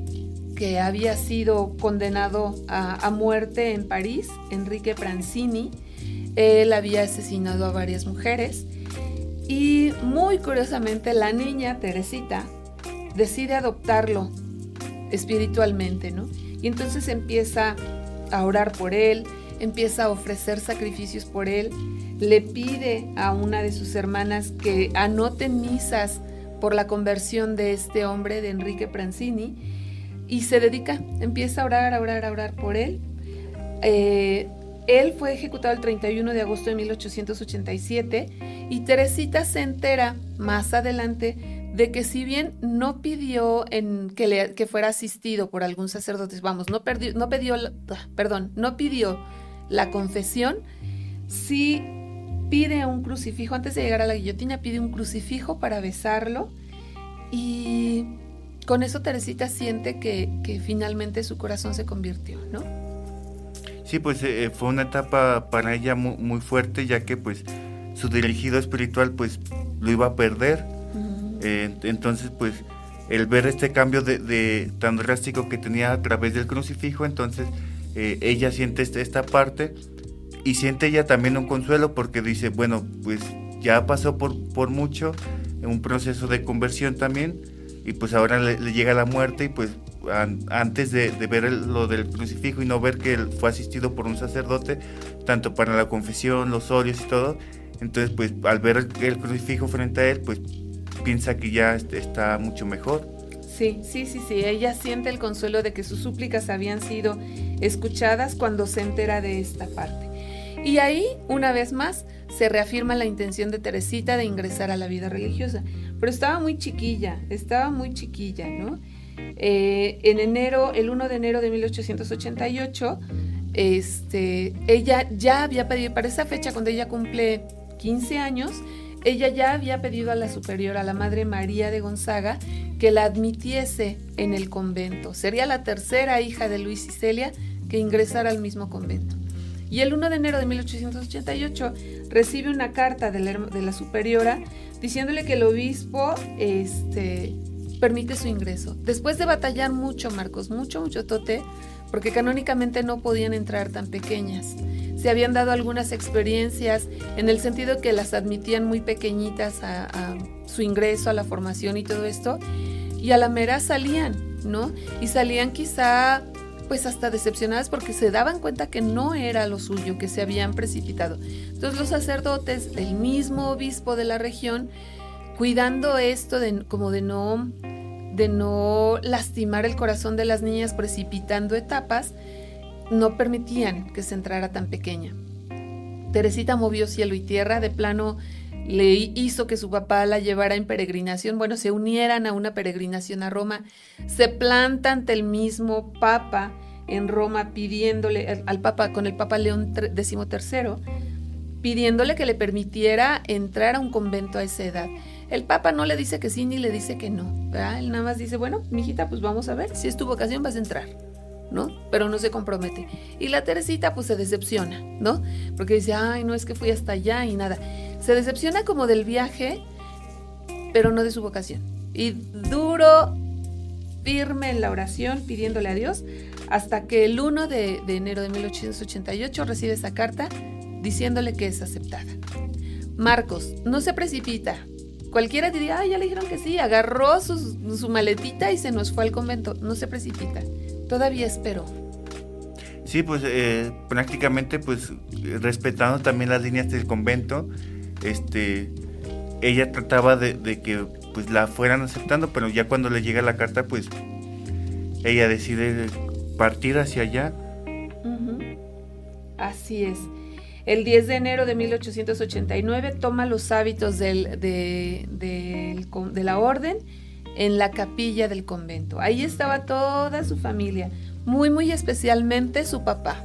S1: que había sido condenado a, muerte en París, Enrique Prancini. Él había asesinado a varias mujeres y muy curiosamente la niña Teresita decide adoptarlo espiritualmente, ¿no? Y entonces empieza a orar por él, empieza a ofrecer sacrificios por él, le pide a una de sus hermanas que anote misas por la conversión de este hombre, de Enrique Prancini, y se dedica, empieza a orar, a orar, a orar por él. Eh, él fue ejecutado el 31 de agosto de 1887 y Teresita se entera más adelante de que si bien no pidió que, le, que fuera asistido por algún sacerdote, vamos, no, perdió, no pidió, ah, perdón, no pidió la confesión, sí pide un crucifijo, antes de llegar a la guillotina, pide un crucifijo para besarlo y con eso Teresita siente que, que finalmente su corazón se convirtió, ¿no?
S2: Sí, pues eh, fue una etapa para ella muy, muy, fuerte, ya que pues su dirigido espiritual pues lo iba a perder eh, entonces, pues, el ver este cambio de, tan drástico que tenía a través del crucifijo, entonces eh, ella siente este, esta parte y siente ella también un consuelo porque dice, bueno, pues ya pasó por, por mucho, un proceso de conversión también, y pues ahora le, llega la muerte y pues antes de, ver lo del crucifijo y no ver que él fue asistido por un sacerdote, tanto para la confesión, los óleos y todo, entonces pues al ver el crucifijo frente a él, pues piensa que ya está mucho mejor.
S1: Sí, sí, sí, sí. Ella siente el consuelo de que sus súplicas habían sido escuchadas cuando se entera de esta parte. Y ahí, una vez más, se reafirma la intención de Teresita de ingresar a la vida religiosa. Pero estaba muy chiquilla, estaba muy chiquilla, ¿no? Eh, en enero, el 1 de enero de 1888, este, ella ya había pedido, para esa fecha, cuando ella cumple 15 años, ella ya había pedido a la superior, a la Madre María de Gonzaga, que la admitiese en el convento. Sería la tercera hija de Luis y Celia que ingresara al mismo convento. Y el 1 de enero de 1888 recibe una carta de la, superiora diciéndole que el obispo este, permite su ingreso. Después de batallar mucho, Marcos, mucho, mucho tote, porque canónicamente no podían entrar tan pequeñas se habían dado algunas experiencias en el sentido que las admitían muy pequeñitas a, su ingreso, a la formación y todo esto, y a la mera salían, ¿no? Y salían quizá pues hasta decepcionadas porque se daban cuenta que no era lo suyo, que se habían precipitado. Entonces los sacerdotes del mismo obispo de la región, cuidando esto de, como de no, de no lastimar el corazón de las niñas precipitando etapas, no permitían que se entrara tan pequeña. Teresita movió cielo y tierra, de plano le hizo que su papá la llevara en peregrinación, bueno, se unieran a una peregrinación a Roma, se planta ante el mismo papa en Roma pidiéndole al papa, con el papa León XIII, pidiéndole que le permitiera entrar a un convento a esa edad. El papa no le dice que sí ni le dice que no, Él nada más dice, bueno, mijita, pues vamos a ver, si es tu vocación vas a entrar. ¿No? Pero no se compromete. Y la Teresita pues se decepciona, ¿no? Porque dice, ay, no es que fui hasta allá y nada. Se decepciona como del viaje, pero no de su vocación. Y duro, firme en la oración, pidiéndole a Dios, hasta que el 1 de, enero de 1888 recibe esa carta diciéndole que es aceptada. Marcos, no se precipita. Cualquiera diría, ay, ya le dijeron que sí, agarró su, su maletita y se nos fue al convento. No se precipita todavía espero.
S2: Sí, pues eh, prácticamente pues respetando también las líneas del convento, este, ella trataba de, que pues la fueran aceptando, pero ya cuando le llega la carta pues ella decide partir hacia allá.
S1: Así es. El 10 de enero de 1889 toma los hábitos del, de, de la orden en la capilla del convento. Ahí estaba toda su familia, muy, muy especialmente su papá.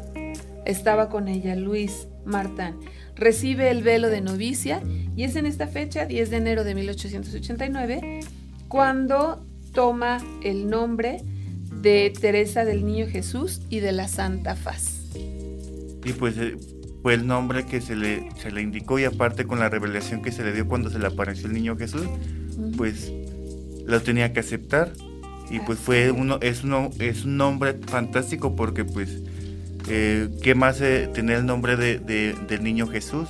S1: Estaba con ella, Luis Martán. Recibe el velo de novicia y es en esta fecha, 10 de enero de 1889, cuando toma el nombre de Teresa del Niño Jesús y de la Santa Faz.
S2: Y pues eh, fue el nombre que se le, se le indicó y aparte con la revelación que se le dio cuando se le apareció el Niño Jesús, pues lo tenía que aceptar. Y pues fue uno es uno es un nombre fantástico porque pues eh, qué más eh, tener el nombre de, del niño Jesús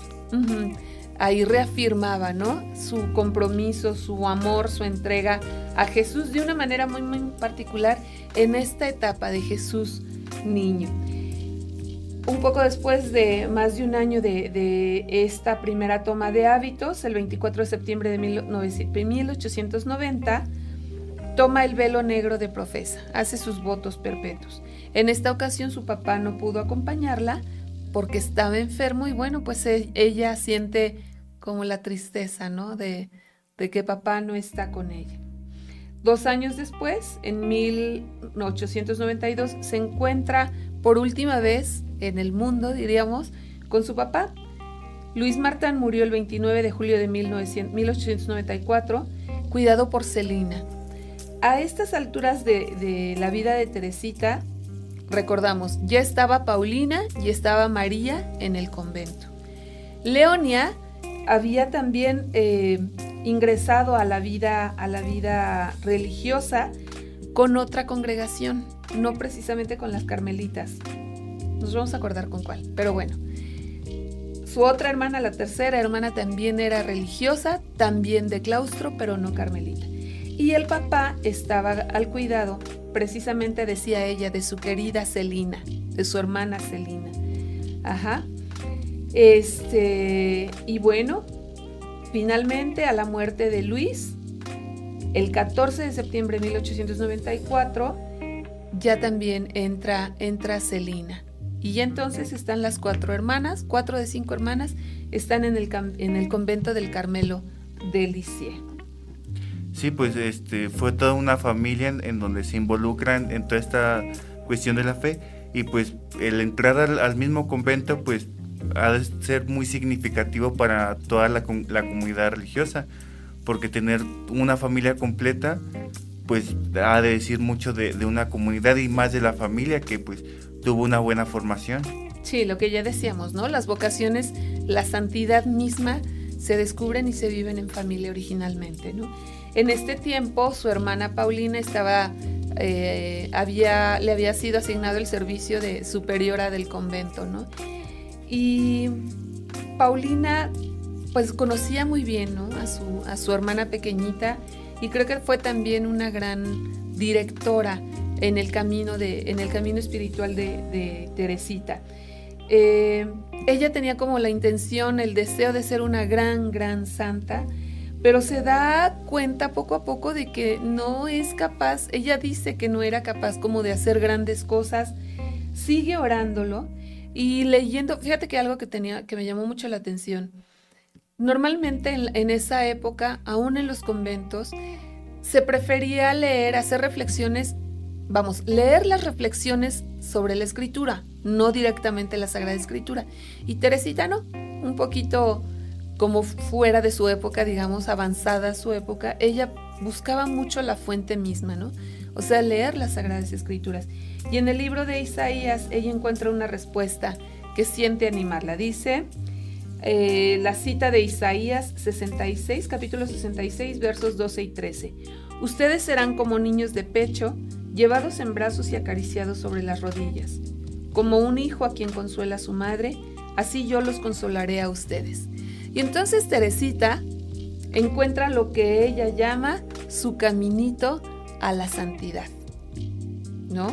S1: ahí reafirmaba no su compromiso su amor su entrega a Jesús de una manera muy muy particular en esta etapa de Jesús niño un poco después de más de un año de, esta primera toma de hábitos, el 24 de septiembre de 1890, toma el velo negro de profesa, hace sus votos perpetuos. En esta ocasión su papá no pudo acompañarla porque estaba enfermo y bueno, pues e, ella siente como la tristeza, ¿no? De, de que papá no está con ella. Dos años después, en 1892, se encuentra por última vez en el mundo, diríamos, con su papá. Luis Martán murió el 29 de julio de 1894, cuidado por Celina. A estas alturas de, la vida de Teresita, recordamos, ya estaba Paulina y estaba María en el convento. Leonia había también eh, ingresado a la vida religiosa con otra congregación, no precisamente con las carmelitas. Nos vamos a acordar con cuál, pero bueno. Su otra hermana, la tercera hermana, también era religiosa, también de claustro, pero no carmelita. Y el papá estaba al cuidado, precisamente decía ella, de su querida Celina, de su hermana Celina. Ajá. Este, y bueno, finalmente a la muerte de Luis, el 14 de septiembre de 1894, ya también entra, entra Celina. Y entonces están las cuatro hermanas, cuatro de cinco hermanas, están en el, en el convento del Carmelo de Lisieux.
S2: Sí, pues este, fue toda una familia en, donde se involucran en, toda esta cuestión de la fe y pues el entrar al, mismo convento pues ha de ser muy significativo para toda la, la comunidad religiosa porque tener una familia completa pues ha de decir mucho de, una comunidad y más de la familia que pues tuvo una buena formación.
S1: Sí, lo que ya decíamos, ¿no? Las vocaciones, la santidad misma se descubren y se viven en familia originalmente, ¿no? En este tiempo su hermana Paulina estaba, eh, había, le había sido asignado el servicio de superiora del convento, ¿no? Y Paulina pues conocía muy bien ¿no? a, su, a su hermana pequeñita y creo que fue también una gran directora en el camino, de, en el camino espiritual de, Teresita. Eh, ella tenía como la intención, el deseo de ser una gran, gran santa, pero se da cuenta poco a poco de que no es capaz, ella dice que no era capaz como de hacer grandes cosas, sigue orándolo y leyendo, fíjate que algo que tenía, que me llamó mucho la atención, normalmente en, en esa época, aún en los conventos, se prefería leer, hacer reflexiones vamos, leer las reflexiones sobre la escritura, no directamente la Sagrada Escritura. Y Teresita no, un poquito como fuera de su época, digamos, avanzada su época, ella buscaba mucho la fuente misma, ¿no? O sea, leer las Sagradas Escrituras. Y en el libro de Isaías ella encuentra una respuesta que siente animarla. Dice eh, la cita de Isaías 66, capítulo 66, versos 12 y 13. Ustedes serán como niños de pecho, llevados en brazos y acariciados sobre las rodillas. Como un hijo a quien consuela su madre, así yo los consolaré a ustedes. Y entonces Teresita encuentra lo que ella llama su caminito a la santidad, ¿no?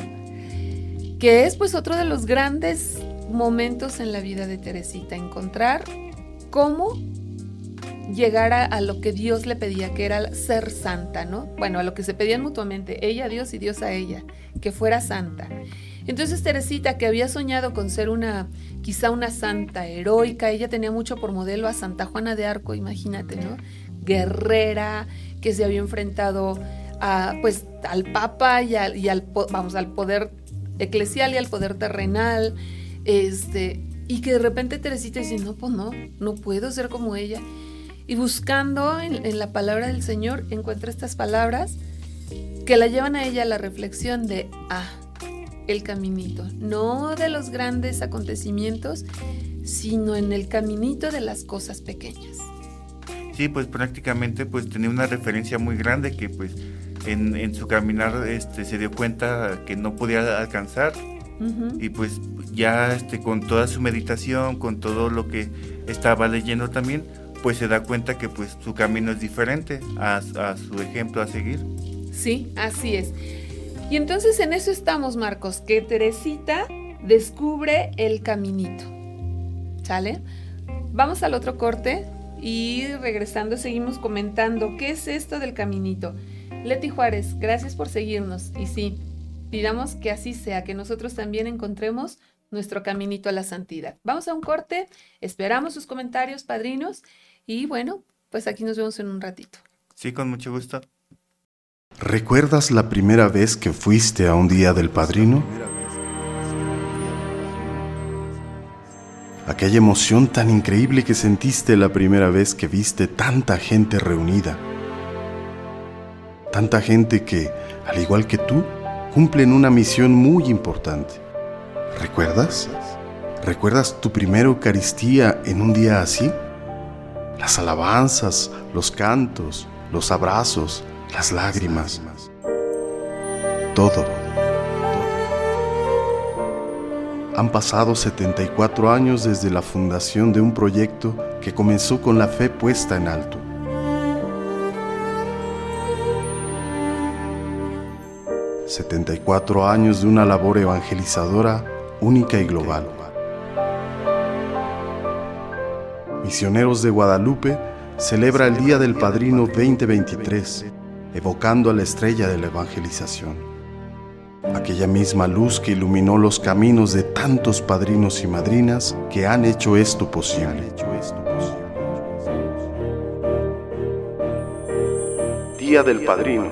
S1: Que es pues otro de los grandes momentos en la vida de Teresita, encontrar cómo llegar a, lo que Dios le pedía, que era ser santa, ¿no? Bueno, a lo que se pedían mutuamente, ella a Dios y Dios a ella, que fuera santa. Entonces Teresita, que había soñado con ser una, quizá una santa heroica, ella tenía mucho por modelo a Santa Juana de Arco, imagínate, ¿no? Guerrera, que se había enfrentado a, pues, al Papa y al, vamos, al poder eclesial y al poder terrenal, este, y que de repente Teresita dice, no, pues no, no puedo ser como ella. Y buscando en, la palabra del Señor encuentra estas palabras que la llevan a ella a la reflexión de, ah, el caminito, no de los grandes acontecimientos, sino en el caminito de las cosas pequeñas.
S2: Sí, pues prácticamente pues tenía una referencia muy grande que pues en, su caminar este, se dio cuenta que no podía alcanzar. Y pues ya este, con toda su meditación, con todo lo que estaba leyendo también, pues se da cuenta que pues su camino es diferente a, a su ejemplo a seguir.
S1: Sí, así es. Y entonces en eso estamos, Marcos, que Teresita descubre el caminito. ¿Sale? Vamos al otro corte y regresando seguimos comentando qué es esto del caminito. Leti Juárez, gracias por seguirnos. Y sí, pidamos que así sea, que nosotros también encontremos nuestro caminito a la santidad. Vamos a un corte, esperamos sus comentarios, padrinos, y bueno, pues aquí nos vemos en un ratito.
S2: Sí, con mucho gusto.
S7: ¿Recuerdas la primera vez que fuiste a un día del padrino? Aquella emoción tan increíble que sentiste la primera vez que viste tanta gente reunida. Tanta gente que, al igual que tú, cumplen una misión muy importante. ¿Recuerdas? ¿Recuerdas tu primera Eucaristía en un día así? Las alabanzas, los cantos, los abrazos, las lágrimas, todo. Han pasado 74 años desde la fundación de un proyecto que comenzó con la fe puesta en alto. ...74 años de una labor evangelizadora única y global. Misioneros de Guadalupe celebra el Día del Padrino 2023 evocando a la estrella de la evangelización, aquella misma luz que iluminó los caminos de tantos padrinos y madrinas que han hecho esto posible. Día del Padrino,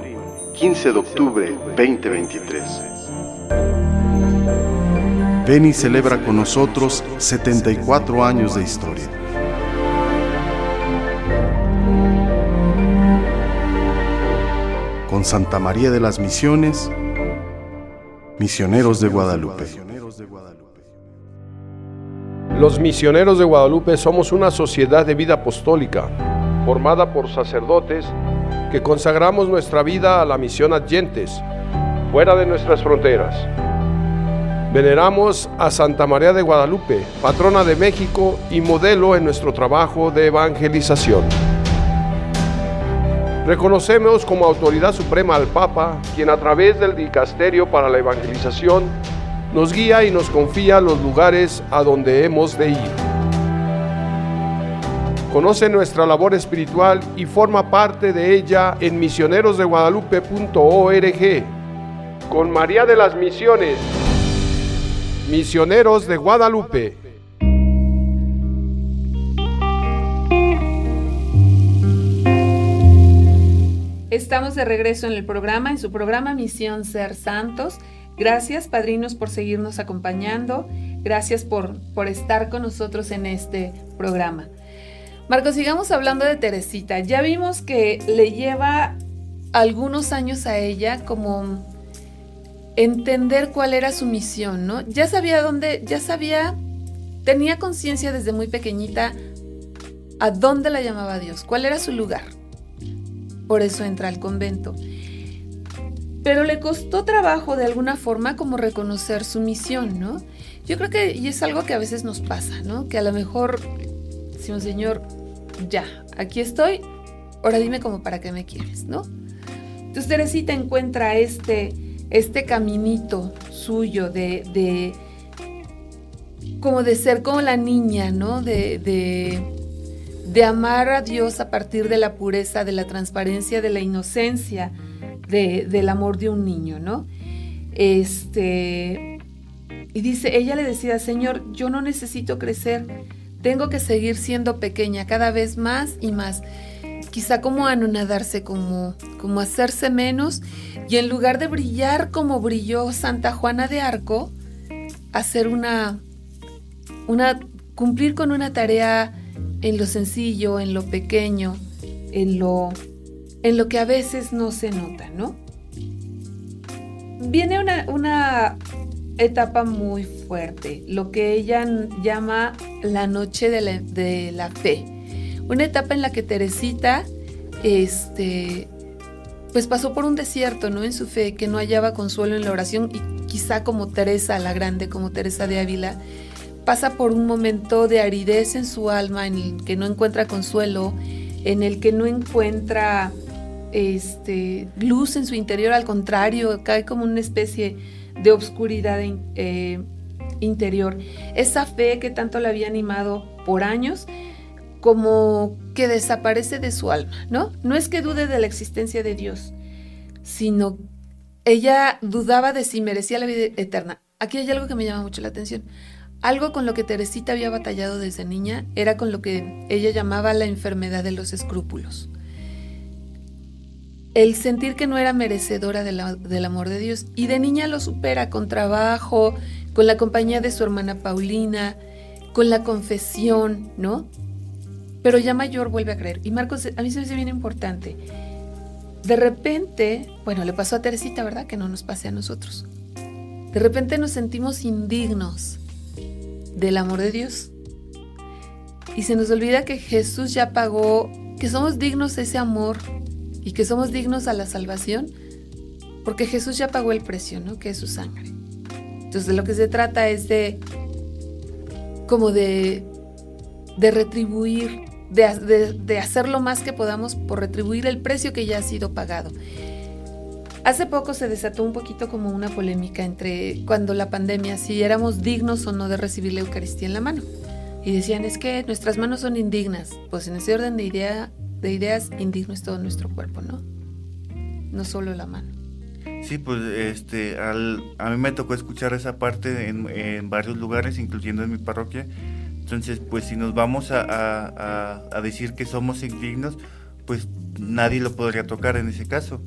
S7: 15 de octubre 2023. Ven y celebra con nosotros 74 años de historia. Con Santa María de las Misiones, Misioneros de Guadalupe.
S8: Los misioneros de Guadalupe somos una sociedad de vida apostólica, formada por sacerdotes que consagramos nuestra vida a la misión adyentes, fuera de nuestras fronteras. Veneramos a Santa María de Guadalupe, patrona de México y modelo en nuestro trabajo de evangelización. Reconocemos como autoridad suprema al Papa, quien a través del Dicasterio para la Evangelización nos guía y nos confía los lugares a donde hemos de ir. Conoce nuestra labor espiritual y forma parte de ella en misionerosdeguadalupe.org. Con María de las Misiones, Misioneros de Guadalupe.
S1: Estamos de regreso en el programa, en su programa Misión Ser Santos. Gracias, padrinos, por seguirnos acompañando. Gracias por, por estar con nosotros en este programa. Marcos, sigamos hablando de Teresita. Ya vimos que le lleva algunos años a ella como entender cuál era su misión, ¿no? Ya sabía dónde, ya sabía, tenía conciencia desde muy pequeñita a dónde la llamaba Dios, cuál era su lugar por eso entra al convento. Pero le costó trabajo de alguna forma como reconocer su misión, ¿no? Yo creo que y es algo que a veces nos pasa, ¿no? Que a lo mejor si un señor, ya, aquí estoy, ahora dime como para qué me quieres, ¿no? Entonces Teresita encuentra este, este caminito suyo de, de como de ser como la niña, ¿no? De, de de amar a Dios a partir de la pureza, de la transparencia, de la inocencia, del amor de un niño, ¿no? Este, y dice, ella le decía, Señor, yo no necesito crecer, tengo que seguir siendo pequeña cada vez más y más. Quizá como anonadarse, como, como hacerse menos, y en lugar de brillar como brilló Santa Juana de Arco, hacer una, una, cumplir con una tarea en lo sencillo, en lo pequeño, en lo, en lo que a veces no se nota, ¿no? viene una, una etapa muy fuerte, lo que ella llama la noche de la, de la fe. Una etapa en la que Teresita, este, pues pasó por un desierto, ¿no? En su fe, que no hallaba consuelo en la oración y quizá como Teresa la Grande, como Teresa de Ávila, pasa por un momento de aridez en su alma, en el que no encuentra consuelo, en el que no encuentra este, luz en su interior, al contrario, cae como una especie de obscuridad eh, interior. Esa fe que tanto la había animado por años, como que desaparece de su alma, ¿no? No es que dude de la existencia de Dios, sino ella dudaba de si merecía la vida eterna. Aquí hay algo que me llama mucho la atención. Algo con lo que Teresita había batallado desde niña era con lo que ella llamaba la enfermedad de los escrúpulos. El sentir que no era merecedora del amor de Dios. Y de niña lo supera con trabajo, con la compañía de su hermana Paulina, con la confesión, ¿no? pero ya mayor vuelve a creer. Y Marcos, a mí se me hace bien importante. De repente, bueno, le pasó a Teresita, ¿verdad? Que no nos pase a nosotros. De repente nos sentimos indignos del amor de Dios. Y se nos olvida que Jesús ya pagó, que somos dignos de ese amor y que somos dignos a la salvación, porque Jesús ya pagó el precio, ¿no? Que es su sangre. Entonces de lo que se trata es de, como de, de retribuir de, hacer lo más que podamos por retribuir el precio que ya ha sido pagado. Hace poco se desató un poquito como una polémica entre cuando la pandemia, si éramos dignos o no de recibir la Eucaristía en la mano. Y decían, es que nuestras manos son indignas. Pues en ese orden de, idea, de ideas, indigno es todo nuestro cuerpo, ¿no? No solo la mano.
S2: Sí, pues este, al, a mí me tocó escuchar esa parte en, en varios lugares, incluyendo en mi parroquia, entonces, pues si nos vamos a, decir que somos indignos, pues nadie lo podría tocar en ese caso,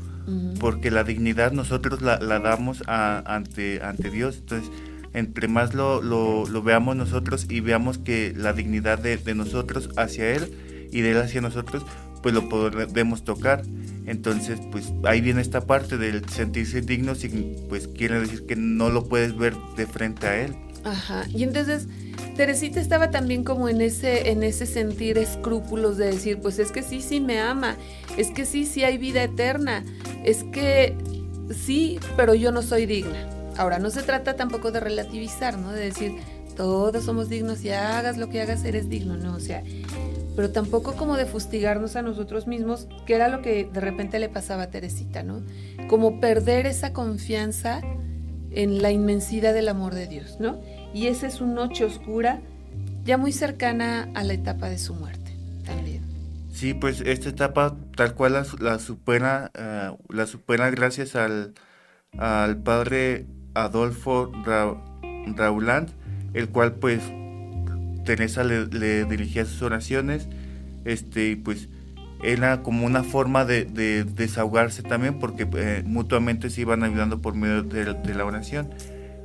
S2: porque la dignidad nosotros la, damos ante, ante Dios. Entonces, entre más lo, lo, veamos nosotros y veamos que la dignidad de, nosotros hacia Él y de Él hacia nosotros, pues lo podemos tocar. Entonces, pues ahí viene esta parte del sentirse digno, pues quiere decir que no lo puedes ver de frente a Él.
S1: Ajá, y entonces Teresita estaba también como en ese, en ese sentir escrúpulos de decir, pues es que sí, sí me ama, es que sí, sí hay vida eterna, es que sí, pero yo no soy digna. Ahora, no se trata tampoco de relativizar, ¿no? De decir, todos somos dignos y hagas lo que hagas, eres digno, ¿no? O sea, pero tampoco como de fustigarnos a nosotros mismos, que era lo que de repente le pasaba a Teresita, ¿no? Como perder esa confianza en la inmensidad del amor de Dios, ¿no? Y esa es una noche oscura ya muy cercana a la etapa de su muerte también.
S2: Sí, pues esta etapa tal cual la, la supera, la supera gracias al, al padre Adolfo Rauland, el cual pues Teresa le, dirigía sus oraciones, este, pues era como una forma de, desahogarse también porque eh, mutuamente se iban ayudando por medio de la oración.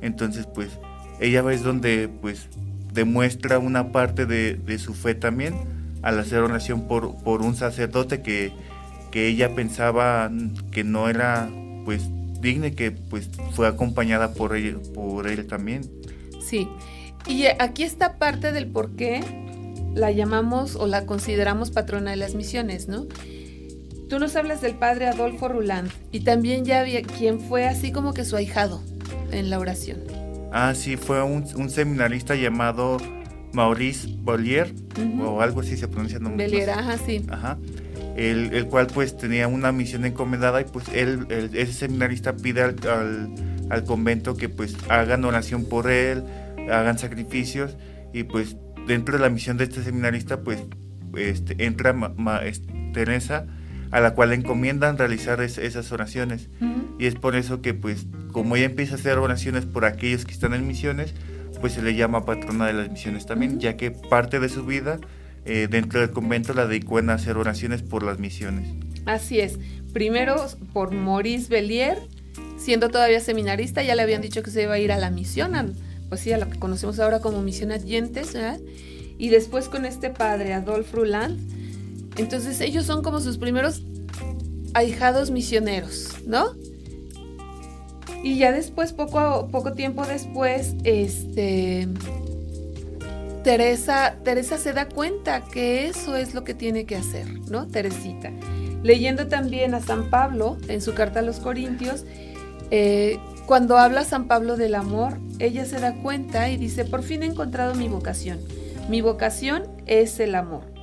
S2: Entonces pues ella es donde pues demuestra una parte de, su fe también al hacer oración por, por un sacerdote que, que ella pensaba que no era pues digna y que pues fue acompañada por él, por él también.
S1: Sí, y aquí está parte del por qué la llamamos o la consideramos patrona de las misiones, ¿no? Tú nos hablas del padre Adolfo Ruland y también ya había quien fue así como que su ahijado en la oración.
S2: Ah, sí, fue un, seminarista llamado Maurice Bollier, o algo así se pronuncia.
S1: No, Bollier, ajá, sí.
S2: Ajá. El, cual pues tenía una misión encomendada y pues él, ese seminarista pide al, convento que pues hagan oración por él, hagan sacrificios y pues dentro de la misión de este seminarista pues este, entra Teresa a la cual le encomiendan realizar esas oraciones. Y es por eso que, pues, como ella empieza a hacer oraciones por aquellos que están en misiones, pues se le llama patrona de las misiones también, ya que parte de su vida eh, dentro del convento la dedicó en hacer oraciones por las misiones.
S1: Así es. Primero por Maurice Bellier, siendo todavía seminarista, ya le habían dicho que se iba a ir a la misión, pues sí, a lo que conocemos ahora como misión Adyentes, ¿verdad? Y después con este padre, Adolf Ruland, entonces ellos son como sus primeros ahijados misioneros, ¿no? Y ya después, poco, poco tiempo después, este, Teresa, Teresa se da cuenta que eso es lo que tiene que hacer, ¿no? Teresita. Leyendo también a San Pablo en su carta a los Corintios, eh, cuando habla San Pablo del amor, ella se da cuenta y dice, por fin he encontrado mi vocación. Mi vocación es el amor.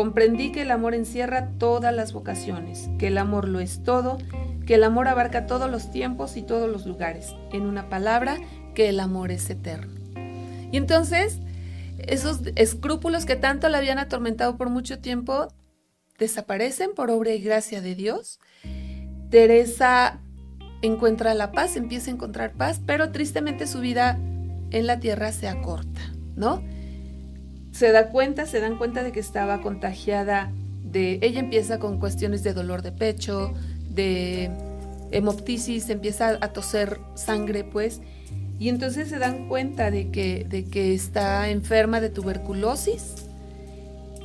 S1: Comprendí que el amor encierra todas las vocaciones, que el amor lo es todo, que el amor abarca todos los tiempos y todos los lugares. En una palabra, que el amor es eterno. Y entonces, esos escrúpulos que tanto la habían atormentado por mucho tiempo desaparecen por obra y gracia de Dios. Teresa encuentra la paz, empieza a encontrar paz, pero tristemente su vida en la tierra se acorta, ¿no? Se da cuenta, se dan cuenta de que estaba contagiada de... Ella empieza con cuestiones de dolor de pecho, de hemoptisis, empieza a toser sangre, pues, y entonces se dan cuenta de que, de que está enferma de tuberculosis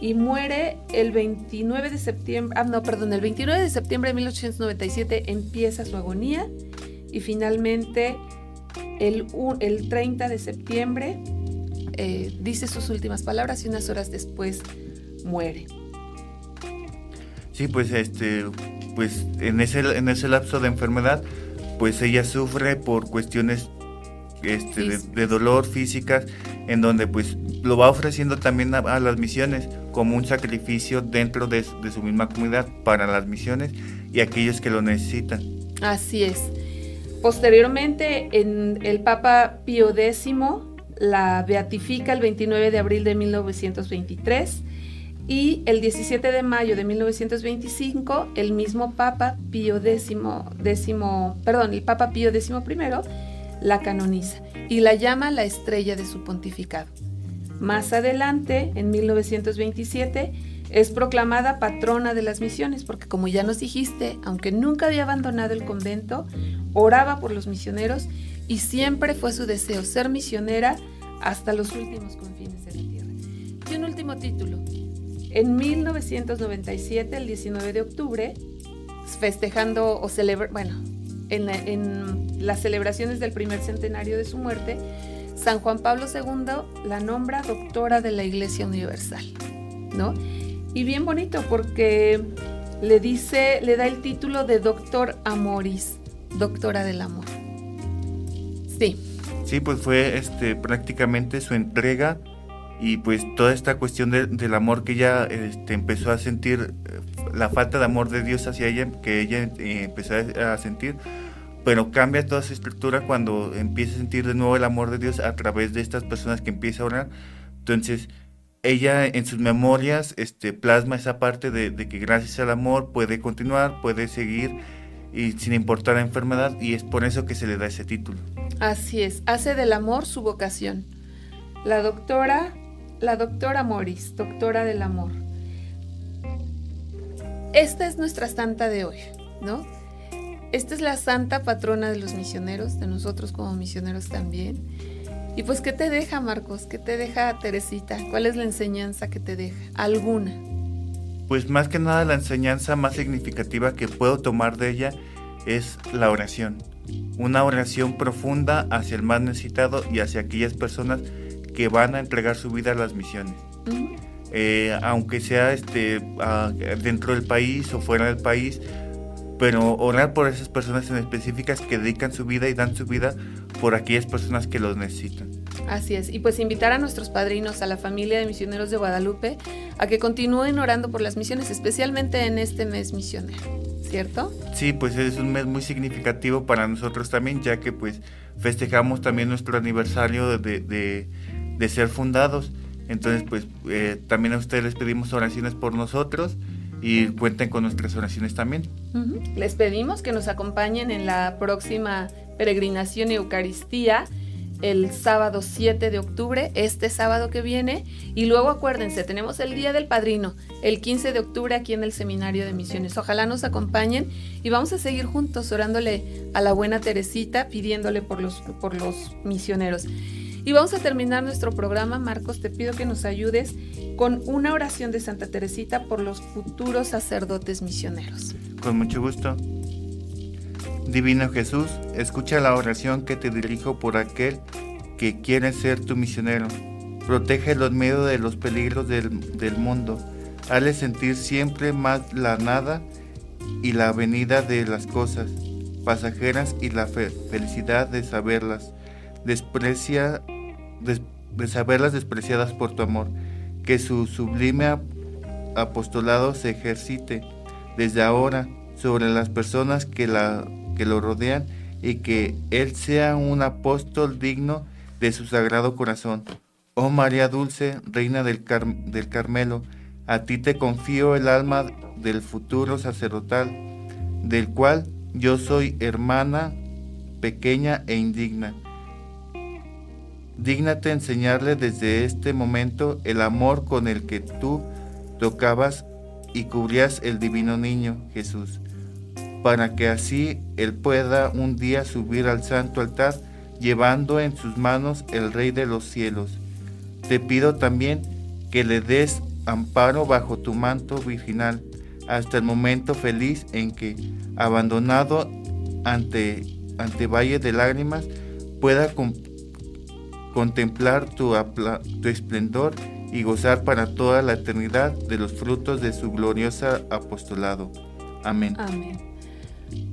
S1: y muere el 29 de septiembre, ah, no, perdón, el 29 de septiembre de 1897 empieza su agonía y finalmente el, el 30 de septiembre eh, dice sus últimas palabras y unas horas después muere.
S2: Sí, pues este, pues en ese, en ese lapso de enfermedad, pues ella sufre por cuestiones este, de, dolor físicas, en donde pues lo va ofreciendo también a, las misiones como un sacrificio dentro de, su misma comunidad para las misiones y aquellos que lo necesitan.
S1: Así es. Posteriormente, en el Papa Pío X la beatifica el 29 de abril de 1923 y el 17 de mayo de 1925 el mismo Papa Pío X, perdón, el Papa Pío XI la canoniza y la llama la estrella de su pontificado. Más adelante, en 1927, es proclamada patrona de las misiones, porque como ya nos dijiste, aunque nunca había abandonado el convento, oraba por los misioneros y siempre fue su deseo ser misionera hasta los últimos confines de la tierra. Y un último título. En 1997, el 19 de octubre, festejando o celebrando, bueno, en, las celebraciones del primer centenario de su muerte, San Juan Pablo II la nombra doctora de la Iglesia Universal, ¿no? Y bien bonito porque le dice, le da el título de doctor amoris, doctora del amor. Sí.
S2: Sí, pues fue este, prácticamente su entrega y pues toda esta cuestión del amor que ella este, empezó a sentir, eh, la falta de amor de Dios hacia ella, que ella eh, empezó a sentir, pero cambia toda su estructura cuando empieza a sentir de nuevo el amor de Dios a través de estas personas que empieza a orar. Entonces, ella en sus memorias este, plasma esa parte de, de que gracias al amor puede continuar, puede seguir y sin importar la enfermedad y es por eso que se le da ese título.
S1: Así es, hace del amor su vocación. La doctora la doctora Morris, doctora del amor. Esta es nuestra santa de hoy, ¿no? Esta es la santa patrona de los misioneros, de nosotros como misioneros también. Y pues, ¿qué te deja, Marcos? ¿Qué te deja, Teresita? ¿Cuál es la enseñanza que te deja? ¿Alguna?
S2: Pues más que nada la enseñanza más significativa que puedo tomar de ella es la oración. Una oración profunda hacia el más necesitado y hacia aquellas personas que van a entregar su vida a las misiones. Eh, aunque sea este, dentro del país o fuera del país, pero orar por esas personas en específicas que dedican su vida y dan su vida por aquellas personas que los necesitan.
S1: Así es, y pues invitar a nuestros padrinos, a la familia de misioneros de Guadalupe, a que continúen orando por las misiones, especialmente en este mes misionero, ¿cierto?
S2: Sí, pues es un mes muy significativo para nosotros también, ya que pues festejamos también nuestro aniversario de, de de ser fundados. Entonces, pues eh, también a ustedes les pedimos oraciones por nosotros y cuenten con nuestras oraciones también.
S1: Les pedimos que nos acompañen en la próxima peregrinación y Eucaristía el sábado 7 de octubre, este sábado que viene. Y luego acuérdense, tenemos el Día del Padrino, el 15 de octubre aquí en el Seminario de Misiones. Ojalá nos acompañen y vamos a seguir juntos orándole a la buena Teresita, pidiéndole por los, por los misioneros. Y vamos a terminar nuestro programa. Marcos, te pido que nos ayudes con una oración de Santa Teresita por los futuros sacerdotes misioneros.
S2: Con mucho gusto. Divino Jesús, escucha la oración que te dirijo por aquel que quiere ser tu misionero. Protege los medios de los peligros del, del mundo. Hazle sentir siempre más la nada y la venida de las cosas pasajeras y la felicidad de saberlas, desprecia, de saberlas despreciadas por tu amor. Que su sublime apostolado se ejercite desde ahora sobre las personas que, la, que lo rodean y que Él sea un apóstol digno de su sagrado corazón. Oh María Dulce, Reina del, del Carmelo, a ti te confío el alma del futuro sacerdotal, del cual yo soy hermana pequeña e indigna. Dígnate enseñarle desde este momento el amor con el que tú tocabas y cubrías el divino niño Jesús, para que así él pueda un día subir al santo altar llevando en sus manos el Rey de los cielos. Te pido también que le des amparo bajo tu manto virginal hasta el momento feliz en que, abandonado ante, ante valle de lágrimas, pueda contemplar tu, tu esplendor y gozar para toda la eternidad de los frutos de su gloriosa apostolado. Amén.
S1: Amén.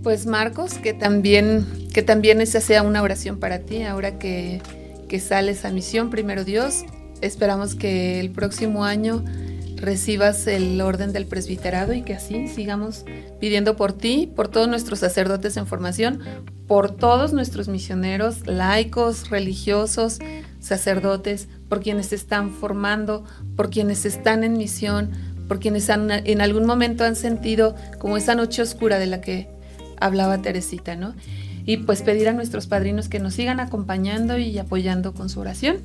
S1: Pues Marcos, que también, que también esa sea una oración para ti, ahora que, que sales a misión, primero Dios, esperamos que el próximo año recibas el orden del presbiterado y que así sigamos pidiendo por ti, por todos nuestros sacerdotes en formación, por todos nuestros misioneros, laicos, religiosos, sacerdotes, por quienes están formando, por quienes están en misión, por quienes en algún momento han sentido como esa noche oscura de la que hablaba Teresita, ¿no? Y pues pedir a nuestros padrinos que nos sigan acompañando y apoyando con su oración.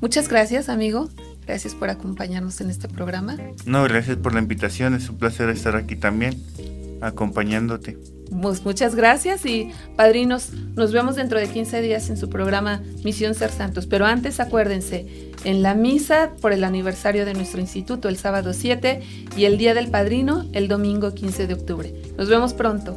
S1: Muchas gracias, amigo. Gracias por acompañarnos en este programa.
S2: No, gracias por la invitación. Es un placer estar aquí también, acompañándote.
S1: Pues muchas gracias y padrinos, nos vemos dentro de 15 días en su programa Misión Ser Santos. Pero antes acuérdense, en la misa por el aniversario de nuestro instituto el sábado 7 y el Día del Padrino el domingo 15 de octubre. Nos vemos pronto.